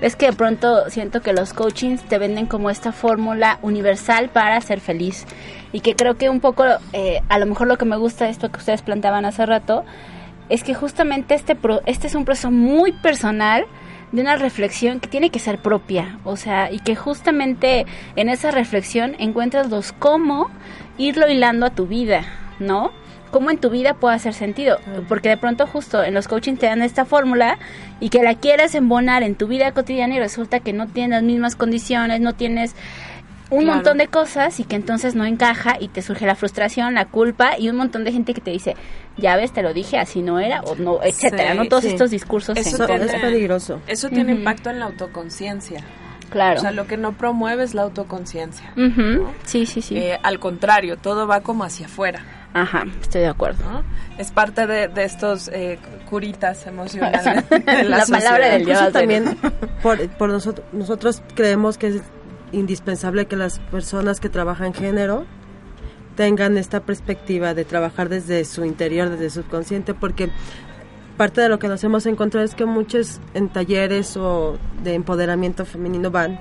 Es que de pronto siento que los coachings te venden como esta fórmula universal para ser feliz. Y que creo que un poco, eh, a lo mejor lo que me gusta de esto que ustedes planteaban hace rato, es que justamente este, pro- este es un proceso muy personal de una reflexión que tiene que ser propia, o sea, y que justamente en esa reflexión encuentras los cómo irlo hilando a tu vida, ¿no? Cómo en tu vida puede hacer sentido, porque de pronto justo en los coaching te dan esta fórmula y que la quieras embonar en tu vida cotidiana y resulta que no tienes las mismas condiciones, no tienes un Claro. montón de cosas y que entonces no encaja y te surge la frustración, la culpa y un montón de gente que te dice, ya ves, te lo dije, así no era, o no, etcétera, Sí, ¿no? Todos sí. estos discursos Eso eso contra. es peligroso. Eso tiene impacto en la autoconciencia. Claro. O sea, lo que no promueve es la autoconciencia. Ujú. Sí, sí, sí. Eh, al contrario, todo va como hacia afuera. Ajá, estoy de acuerdo. ¿no? Es parte de, de estos eh, curitas emocionales. de La la, palabra del Dios. también por, por nosotros, nosotros creemos que es indispensable que las personas que trabajan género tengan esta perspectiva de trabajar desde su interior, desde su subconsciente, porque parte de lo que nos hemos encontrado es que muchos en talleres o de empoderamiento femenino van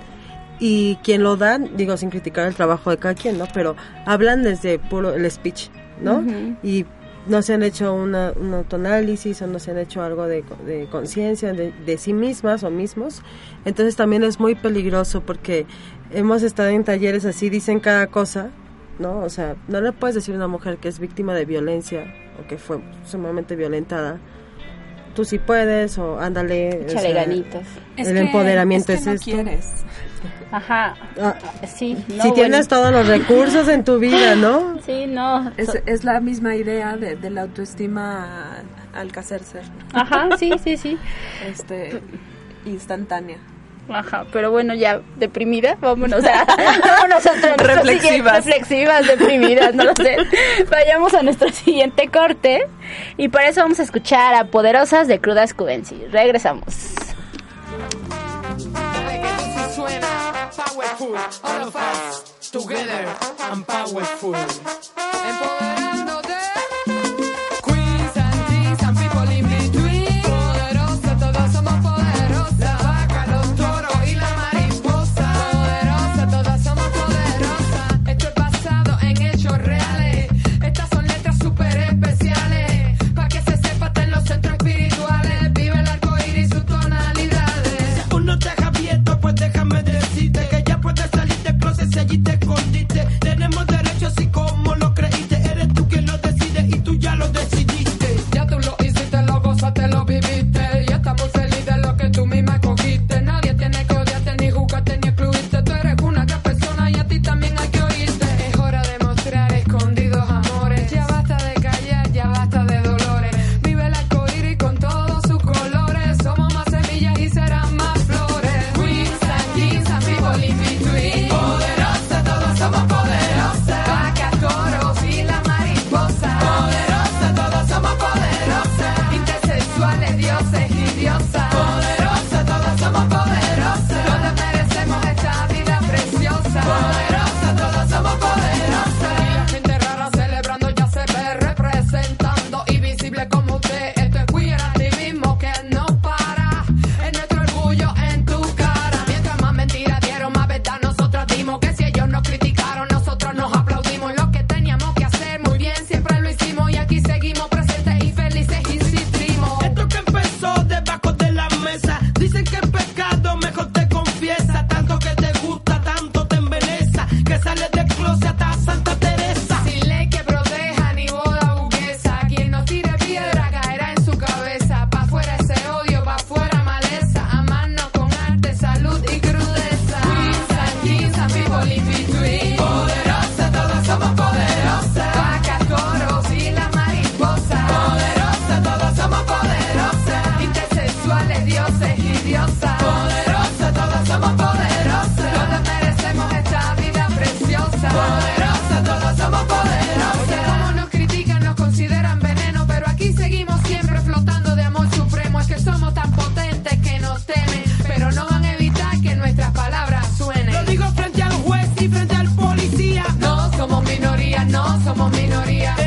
y quien lo dan, digo sin criticar el trabajo de cada quien, ¿no? Pero hablan desde puro el speech, ¿no? Y no se han hecho una, un autoanálisis o no se han hecho algo de, de conciencia de, de sí mismas o mismos. Entonces también es muy peligroso porque hemos estado en talleres así, dicen cada cosa, ¿no? O sea, no le puedes decir a una mujer que es víctima de violencia o que fue sumamente violentada. Tú sí puedes o ándale. o Échale sea, ganitas. el empoderamiento es, es, que no esto. quieres. Ajá. Ah, Sí, no, si tienes bueno. todos los recursos en tu vida, ¿no? Sí, no. Es, so- es la misma idea de, de la autoestima al cacerse, Ajá, sí, sí, sí. este, instantánea. Ajá, pero bueno, ya deprimida, vámonos a, vámonos a nuestro Reflexivas. siguiente- reflexivas, deprimidas, no lo sé. Vayamos a nuestro siguiente corte y para eso vamos a escuchar a Poderosas de Crudas Cubensi. Regresamos. Powerful, all of us together and powerful. Empoderándote. Allí te escondiste. Somos minoría.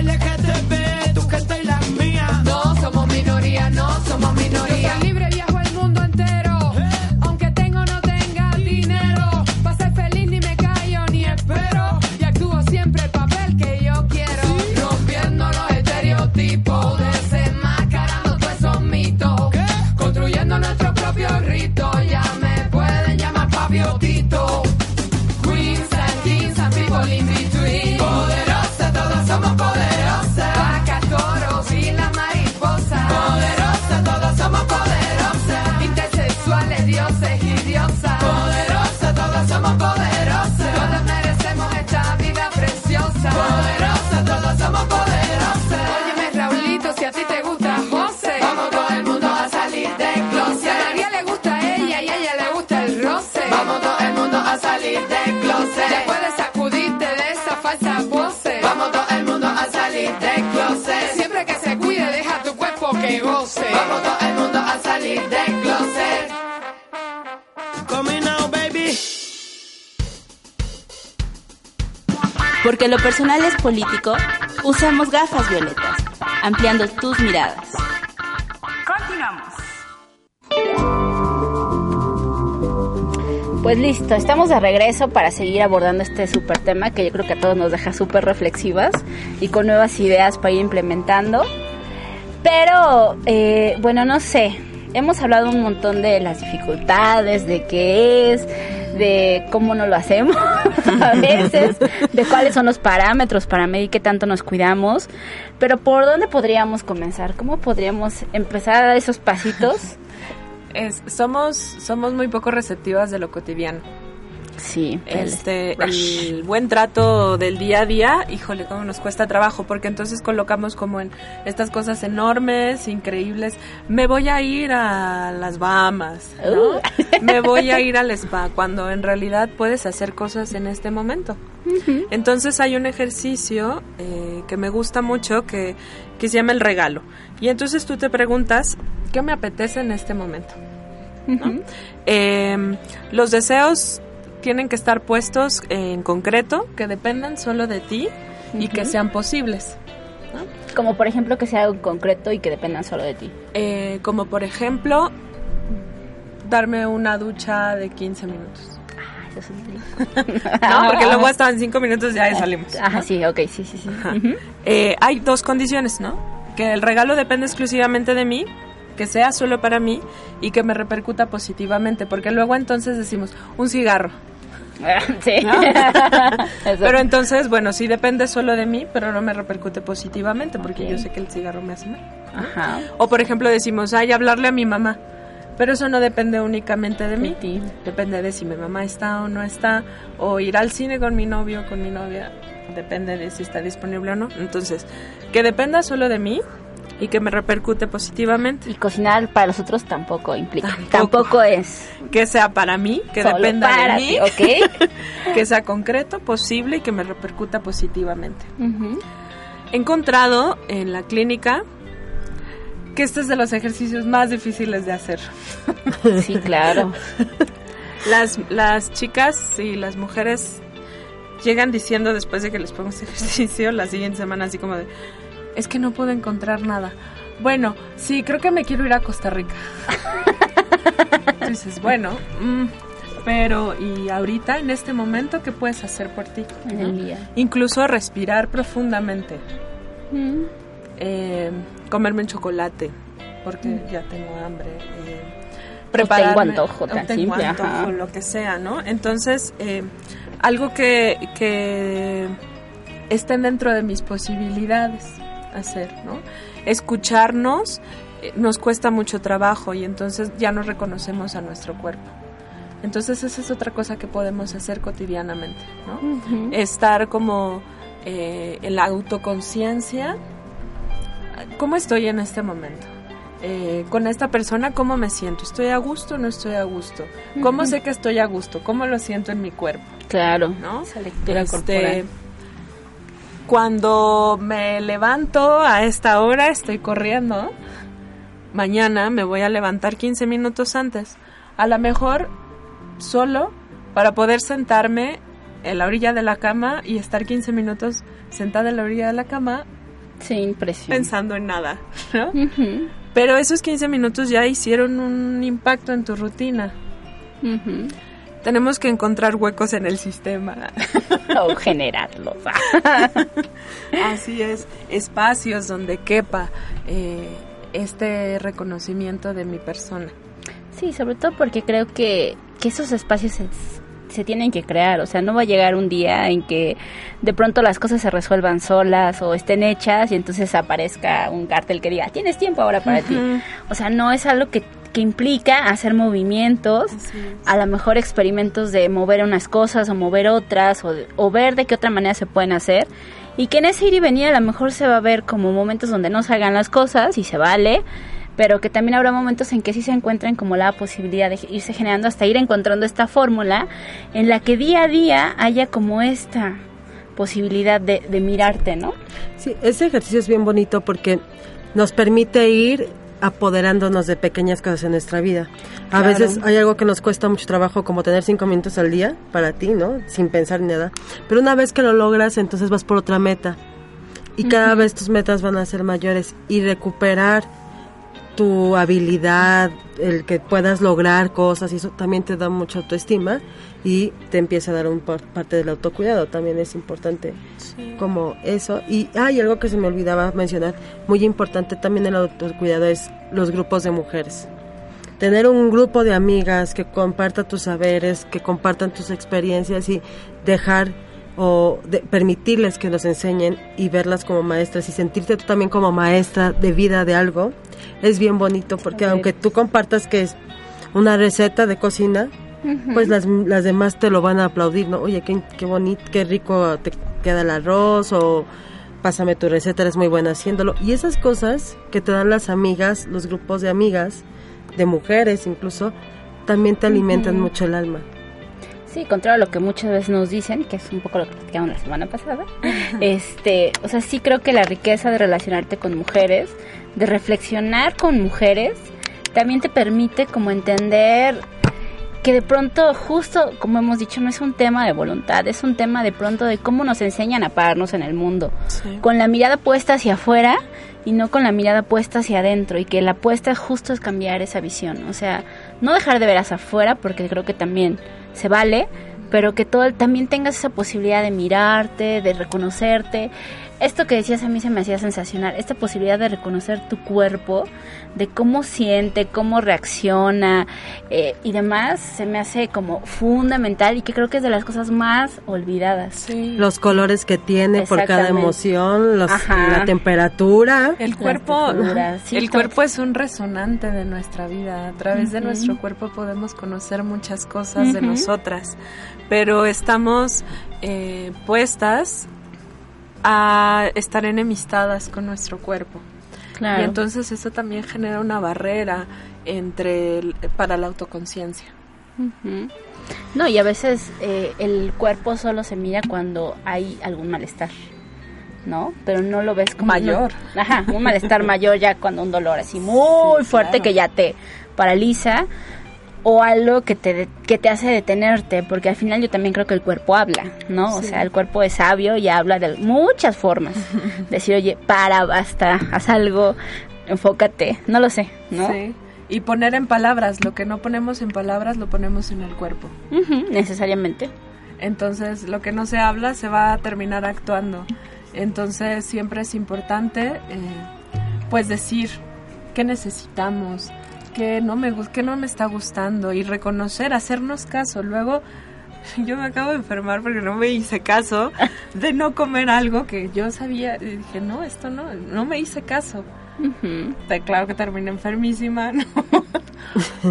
Lo personal es político, usamos gafas violetas, ampliando tus miradas. Continuamos. Pues listo, estamos de regreso para seguir abordando este súper tema que yo creo que a todos nos deja súper reflexivas y con nuevas ideas para ir implementando. Pero, eh, bueno, no sé, hemos hablado un montón de las dificultades, de qué es, de cómo no lo hacemos a veces, de cuáles son los parámetros para medir qué tanto nos cuidamos, pero ¿por dónde podríamos comenzar? ¿Cómo podríamos empezar a dar esos pasitos? Es, somos, somos muy poco receptivas de lo cotidiano. Sí, el Este, rush. el buen trato del día a día, híjole, cómo nos cuesta trabajo, porque entonces colocamos como en estas cosas enormes, increíbles. Me voy a ir a las Bahamas, ¿no? Uh. Me voy a ir al spa, cuando en realidad puedes hacer cosas en este momento. Entonces hay un ejercicio eh, que me gusta mucho que, que se llama el regalo. Y entonces tú te preguntas, ¿qué me apetece en este momento? ¿No? Eh, los deseos tienen que estar puestos en concreto, que dependan solo de ti y que sean posibles. Como por ejemplo que sea algo concreto y que dependan solo de ti. Eh, como por ejemplo, darme una ducha de 15 minutos. Eso es No, porque luego hasta en 5 minutos ya salimos. Ajá, sí, ok, sí, sí, sí. Eh, hay dos condiciones, ¿no? Que el regalo depende exclusivamente de mí, que sea solo para mí y que me repercuta positivamente, porque luego entonces decimos, un cigarro. sí. pero entonces, bueno, sí depende solo de mí, pero no me repercute positivamente, porque yo sé que el cigarro me hace mal. Ajá. O por ejemplo decimos, ay, hablarle a mi mamá. Pero eso no depende únicamente de mí. ti. Depende de si mi mamá está o no está. O ir al cine con mi novio o con mi novia. Depende de si está disponible o no. Entonces, que dependa solo de mí y que me repercute positivamente. Y cocinar para los otros tampoco implica. Tampoco. Tampoco, es. Que sea para mí, que Solo dependa para de mí. ti, ¿ok? que sea concreto, posible y que me repercuta positivamente. He encontrado en la clínica que este es de los ejercicios más difíciles de hacer. Sí, claro. Las, las chicas y las mujeres llegan diciendo después de que les pongo este ejercicio la siguiente semana así como de, es que no puedo encontrar nada. Bueno, sí, creo que me quiero ir a Costa Rica. Entonces, bueno, mm, pero y ahorita, en este momento, ¿qué puedes hacer por ti? En el día. Incluso respirar profundamente. Mm. eh, comerme un chocolate porque ya tengo hambre. eh, tengo antojo, o tan tengo simple, antojo, ajá. lo que sea, ¿no? Entonces, eh, algo que, que estén dentro de mis posibilidades hacer, ¿no? Escucharnos eh, nos cuesta mucho trabajo y entonces ya no reconocemos a nuestro cuerpo. Entonces esa es otra cosa que podemos hacer cotidianamente, ¿no? Estar como eh, en la autoconciencia. ¿Cómo estoy en este momento? Eh, con esta persona, ¿cómo me siento? ¿Estoy a gusto o no estoy a gusto? ¿Cómo sé que estoy a gusto? ¿Cómo lo siento en mi cuerpo? Claro. ¿No? Esa lectura Este, corporal. Cuando me levanto a esta hora, estoy corriendo. mañana me voy a levantar 15 minutos antes. A lo mejor solo para poder sentarme en la orilla de la cama y estar 15 minutos sentada en la orilla de la cama Sin presión. pensando en nada, ¿no? Pero esos 15 minutos ya hicieron un impacto en tu rutina. Ujú. Tenemos que encontrar huecos en el sistema. o generarlos. Así es, espacios donde quepa eh, este reconocimiento de mi persona. Sí, sobre todo porque creo que, que esos espacios se, se tienen que crear. O sea, no va a llegar un día en que de pronto las cosas se resuelvan solas o estén hechas y entonces aparezca un cartel que diga, tienes tiempo ahora para ti. O sea, no es algo que, que implica hacer movimientos, a lo mejor experimentos de mover unas cosas o mover otras o, ver de qué otra manera se pueden hacer. Y que en ese ir y venir a lo mejor se va a ver como momentos donde no salgan las cosas y se vale, pero que también habrá momentos en que sí se encuentren como la posibilidad de irse generando hasta ir encontrando esta fórmula en la que día a día haya como esta posibilidad de, de mirarte, ¿no? Sí, ese ejercicio es bien bonito porque nos permite ir apoderándonos de pequeñas cosas en nuestra vida. A Claro. veces hay algo que nos cuesta mucho trabajo, como tener cinco minutos al día para ti, ¿no? Sin pensar ni nada. Pero una vez que lo logras, entonces vas por otra meta. Y cada vez tus metas van a ser mayores. Y recuperar tu habilidad, el que puedas lograr cosas, y eso también te da mucha autoestima y te empieza a dar un par- parte del autocuidado. También es importante como eso. Y hay algo que se me olvidaba mencionar, muy importante también el autocuidado es los grupos de mujeres. Tener un grupo de amigas que compartan tus saberes, que compartan tus experiencias y dejar o de- permitirles que nos enseñen y verlas como maestras y sentirte tú también como maestra de vida de algo es bien bonito porque aunque tú compartas que es una receta de cocina, pues las, las demás te lo van a aplaudir, ¿no? Oye, qué, qué bonito, qué rico te queda el arroz o pásame tu receta, eres muy buena haciéndolo. Y esas cosas que te dan las amigas, los grupos de amigas, de mujeres incluso, también te alimentan mucho el alma. Sí, contrario a lo que muchas veces nos dicen, que es un poco lo que platicamos la semana pasada, este, o sea, sí creo que la riqueza de relacionarte con mujeres, de reflexionar con mujeres, también te permite como entender que de pronto, justo como hemos dicho, no es un tema de voluntad, es un tema de pronto de cómo nos enseñan a pararnos en el mundo, con la mirada puesta hacia afuera y no con la mirada puesta hacia adentro, y que la puesta justo es cambiar esa visión, o sea, no dejar de ver hacia afuera, porque creo que también se vale, pero que todo también tengas esa posibilidad de mirarte, de reconocerte. Esto que decías a mí se me hacía sensacional, esta posibilidad de reconocer tu cuerpo, de cómo siente, cómo reacciona eh, y demás, se me hace como fundamental y que creo que es de las cosas más olvidadas. Los colores que tiene por cada emoción, los- la temperatura. El cuerpo, sí, el cuerpo es un resonante de nuestra vida. A través de nuestro cuerpo podemos conocer muchas cosas de nosotras, pero estamos eh, puestas a estar enemistadas con nuestro cuerpo. Claro. Y entonces eso también genera una barrera entre el- para la autoconciencia. No, y a veces eh, el cuerpo solo se mira cuando hay algún malestar, ¿no? Pero no lo ves como... Mayor. no- ajá, un malestar mayor ya cuando un dolor así muy Sí, fuerte claro. que ya te paraliza o algo que te, que te hace detenerte, porque al final yo también creo que el cuerpo habla, ¿no? O sea, el cuerpo es sabio y habla de muchas formas. Decir, oye, para, basta, haz algo, enfócate, no lo sé, ¿no? Sí. Y poner en palabras, lo que no ponemos en palabras lo ponemos en el cuerpo. Necesariamente. Entonces, lo que no se habla se va a terminar actuando. Entonces, siempre es importante, eh, pues, decir qué necesitamos, qué no me qué no me está gustando y reconocer, hacernos caso. Luego, yo me acabo de enfermar porque no me hice caso de no comer algo que yo sabía. Y dije, no, esto no, no me hice caso. Te- Claro que terminé enfermísima, ¿no?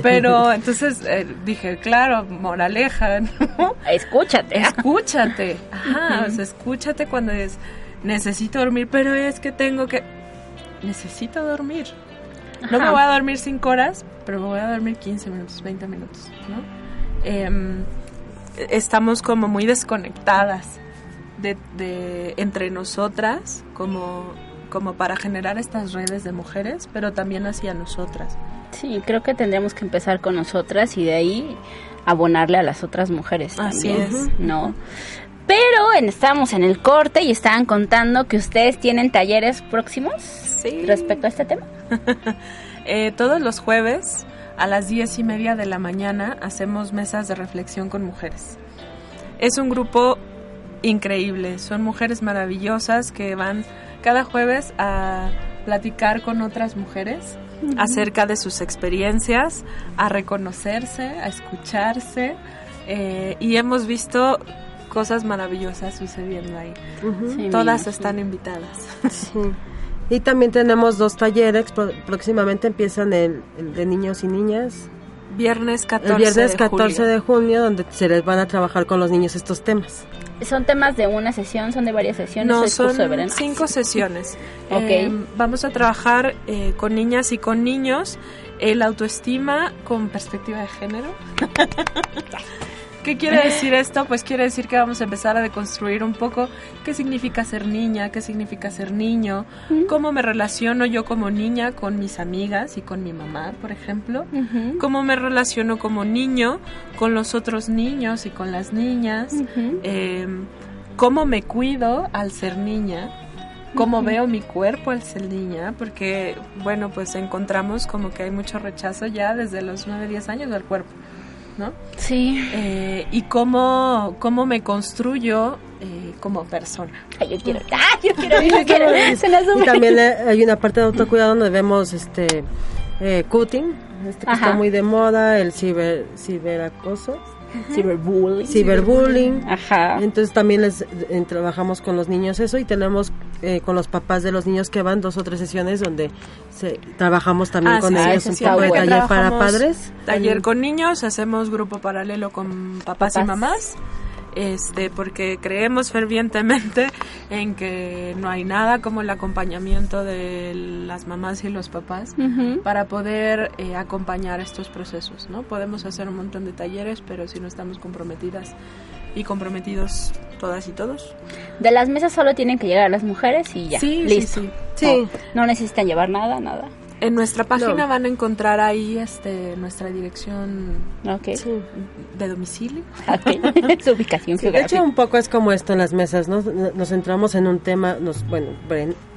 Pero entonces eh, dije, claro, moraleja, ¿no? Escúchate. Escúchate. Ajá, o sea, escúchate cuando es, necesito dormir, pero es que tengo que, necesito dormir. No me voy a dormir 5 horas, pero me voy a dormir 15 minutos, 20 minutos, ¿no? Em, estamos como muy desconectadas de, de- entre nosotras, como como para generar estas redes de mujeres, pero también hacia nosotras. Sí, creo que tendríamos que empezar con nosotras y de ahí abonarle a las otras mujeres Así también, es. ¿no? Pero en- estábamos en el corte y estaban contando que ustedes tienen talleres próximos respecto a este tema. Eh, todos los jueves a las diez y media de la mañana hacemos mesas de reflexión con mujeres. Es un grupo increíble, son mujeres maravillosas que van cada jueves a platicar con otras mujeres acerca de sus experiencias, a reconocerse, a escucharse eh, y hemos visto cosas maravillosas sucediendo ahí. Sí, Todas están invitadas. Sí. Y también tenemos dos talleres, próximamente empiezan el, el de niños y niñas. Viernes 14 El viernes de 14 julio. de junio, donde se les van a trabajar con los niños estos temas. ¿Son temas de una sesión? ¿Son de varias sesiones? No, ¿Es curso de son cinco sesiones. Ok. Eh, vamos a trabajar eh, con niñas y con niños el autoestima con perspectiva de género. ¿Qué quiere decir esto? Pues quiere decir que vamos a empezar a deconstruir un poco qué significa ser niña, qué significa ser niño, cómo me relaciono yo como niña con mis amigas y con mi mamá, por ejemplo, cómo me relaciono como niño con los otros niños y con las niñas, eh, cómo me cuido al ser niña, cómo veo mi cuerpo al ser niña, porque, bueno, pues encontramos como que hay mucho rechazo ya desde los 9, 10 años del cuerpo, ¿no? Sí. Eh, y cómo, cómo me construyo eh, como persona. Ay, yo quiero, ah, yo quiero, yo quiero. Se Y también hay una parte de autocuidado donde vemos este eh, cutting, este que Ajá. está muy de moda, el ciber ciberacoso, Ciberbullying. ciberbullying. Ajá. Entonces también les eh, trabajamos con los niños eso y tenemos eh, con los papás de los niños que van dos o tres sesiones donde se, trabajamos también Ah, con sí, ellos sí, un sí, poco de taller para padres. Taller con niños, hacemos grupo paralelo con papás, y mamás. Este, porque creemos fervientemente en que no hay nada como el acompañamiento de las mamás y los papás Ujú. para poder eh, acompañar estos procesos, ¿no? Podemos hacer un montón de talleres, pero si no estamos comprometidas y comprometidos todas y todos. De las mesas solo tienen que llegar las mujeres y ya. Sí, sí, Listo. sí. Sí. No, no necesitan llevar nada, nada. En nuestra página No. van a encontrar ahí este nuestra dirección de domicilio. Ok. Su ubicación Sí, de geográfica. hecho, un poco es como esto en las mesas, ¿no? Nos centramos en un tema, nos, bueno,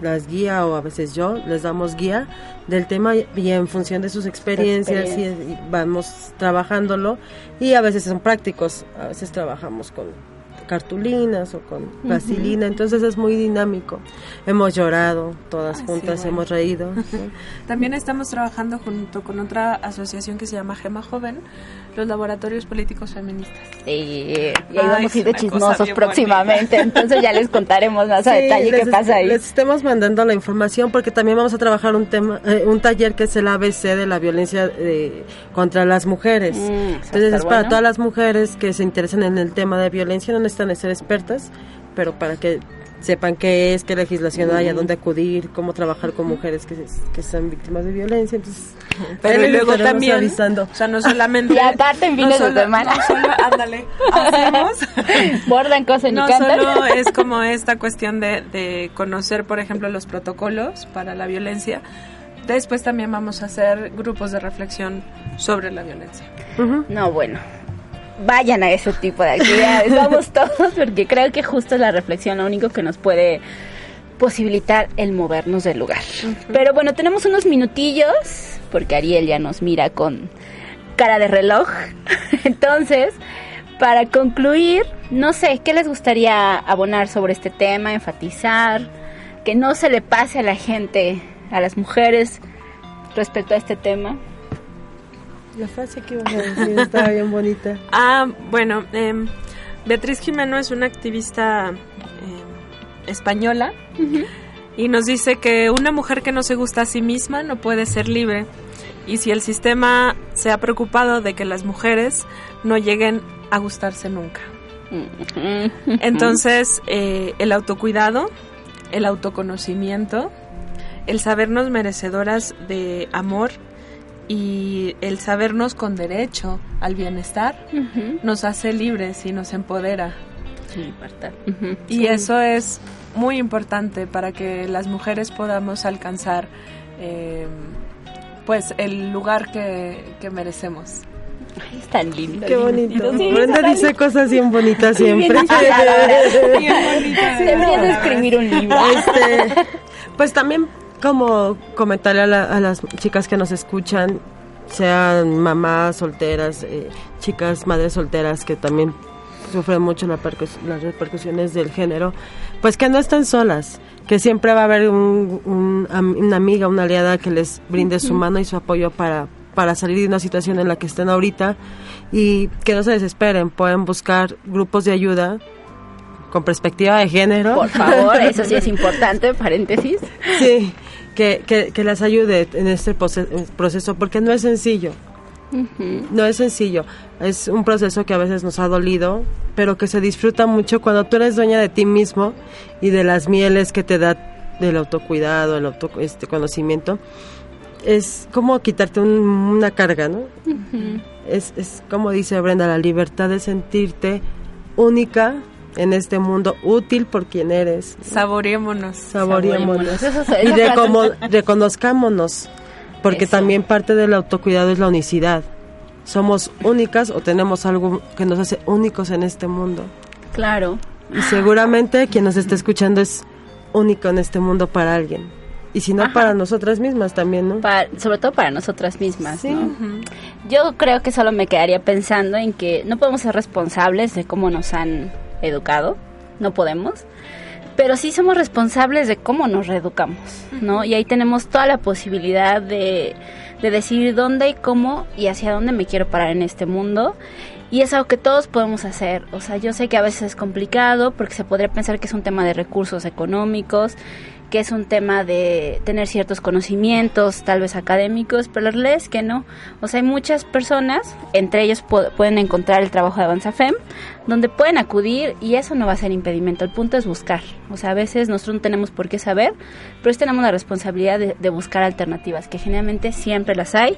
las guía o a veces yo les damos guía del tema y- en función de sus experiencias y, y vamos trabajándolo y a veces son prácticos, a veces trabajamos con cartulinas o con plastilina, entonces es muy dinámico. Hemos llorado todas sí, juntas, bueno. hemos reído. También estamos trabajando junto con otra asociación que se llama Gema Joven, los laboratorios políticos feministas. Sí, y ahí Ay, vamos a ir de chismosos próximamente. Entonces ya les contaremos más a detalle qué pasa ahí. Les estemos mandando la información porque también vamos a trabajar un tema, eh, un taller que es el ABC de la violencia eh, contra las mujeres. Mm, Entonces es para bueno. todas las mujeres que se interesan en el tema de violencia, no necesitan ser expertas, pero para que sepan qué es, qué legislación hay, a dónde acudir, cómo trabajar con mujeres que, que son víctimas de violencia. Entonces, Pero luego también, avisando. o sea, no solamente... Y aparte en fines de solo- semana. no solo- ándale, hacemos... Bordan cosas No cantan. solo es como esta cuestión de, de conocer, por ejemplo, los protocolos para la violencia, después también vamos a hacer grupos de reflexión sobre la violencia. No, bueno. Vayan a ese tipo de actividades. Vamos todos porque creo que justo es la reflexión lo único que nos puede posibilitar el movernos del lugar. Pero bueno, tenemos unos minutillos porque Ariel ya nos mira con cara de reloj. Entonces, para concluir, no sé, ¿qué les gustaría abonar sobre este tema, enfatizar? Que no se le pase a la gente, a las mujeres, respecto a este tema. La frase que ibas a decir estaba bien bonita. Ah, bueno, em, Beatriz Jimeno es una activista em, española y nos dice que una mujer que no se gusta a sí misma no puede ser libre. Y si el sistema se ha preocupado de que las mujeres no lleguen a gustarse nunca. Entonces, eh, el autocuidado, el autoconocimiento, el sabernos merecedoras de amor y el sabernos con derecho al bienestar nos hace libres y nos empodera. Y eso es muy importante para que las mujeres podamos alcanzar eh, pues el lugar que, que merecemos. Ay, es tan lindo. Qué bonito. Sí, Brenda dice lindo. cosas bien bonitas siempre. Bien inspiradoras. Deberías de escribir un libro. Este, pues también como comentarle a, la- a las chicas que nos escuchan, sean mamás solteras, eh, chicas, madres solteras que también sufren mucho la percus- las repercusiones del género, pues que no están solas, que siempre va a haber un- una amiga, una aliada que les brinde su mano y su apoyo para, para salir de una situación en la que estén ahorita y que no se desesperen, pueden buscar grupos de ayuda con perspectiva de género. Por favor, eso sí es importante, paréntesis. Sí, que, que, que las ayude en este proceso, porque no es sencillo. No es sencillo. Es un proceso que a veces nos ha dolido, pero que se disfruta mucho cuando tú eres dueña de ti mismo y de las mieles que te da del autocuidado, el auto, este conocimiento. Es como quitarte un- una carga, ¿no? es, es como dice Brenda, la libertad de sentirte única en este mundo, útil por quien eres. Saboreémonos. Saboreémonos. Y como reconozcámonos, porque Eso. también parte del autocuidado es la unicidad. Somos únicas o tenemos algo que nos hace únicos en este mundo. Claro. Y seguramente quien nos está escuchando es único en este mundo para alguien. Y si no, Ajá. para nosotras mismas también, ¿no? Sobre todo para nosotras mismas, Sí. ¿no? Yo creo que solo me quedaría pensando en que no podemos ser responsables de cómo nos han educado, no podemos, pero sí somos responsables de cómo nos reeducamos, ¿no? Y ahí tenemos toda la posibilidad de, de decidir dónde y cómo y hacia dónde me quiero parar en este mundo. Y es algo que todos podemos hacer. O sea, yo sé que a veces es complicado porque se podría pensar que es un tema de recursos económicos, que es un tema de tener ciertos conocimientos, tal vez académicos, pero la realidad es que no. O sea, hay muchas personas, entre ellos pu- pueden encontrar el trabajo de Avanzafem, donde pueden acudir y eso no va a ser impedimento. El punto es buscar. O sea, a veces nosotros no tenemos por qué saber, pero sí tenemos la responsabilidad de, de buscar alternativas, que generalmente siempre las hay.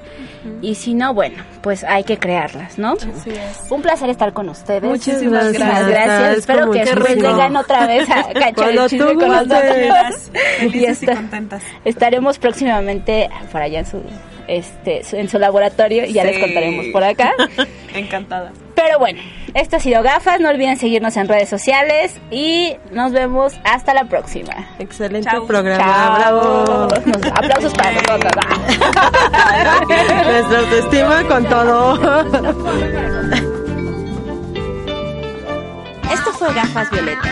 Y si no, bueno, pues hay que crearlas, ¿no? Así es. Un placer estar con ustedes. Muchísimas gracias. gracias. Espero que después muchísimo. vengan otra vez a cachar Cuando el chisme con nosotros. Y esta- contentas. estaremos próximamente por allá en su, este, su- en su laboratorio y ya les contaremos por acá. Encantada. Pero bueno, esto ha sido Gafas. No olviden seguirnos en redes sociales y nos vemos hasta la próxima. Excelente programa, Chao. bravo. Nos- aplausos para nosotros. Nuestra autoestima con todo. Esto fue Gafas Violeta.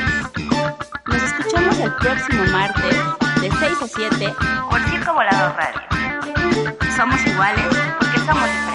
Nos escuchamos el próximo martes de 6 a 7 por Circo Volador Radio. Somos iguales porque somos diferentes.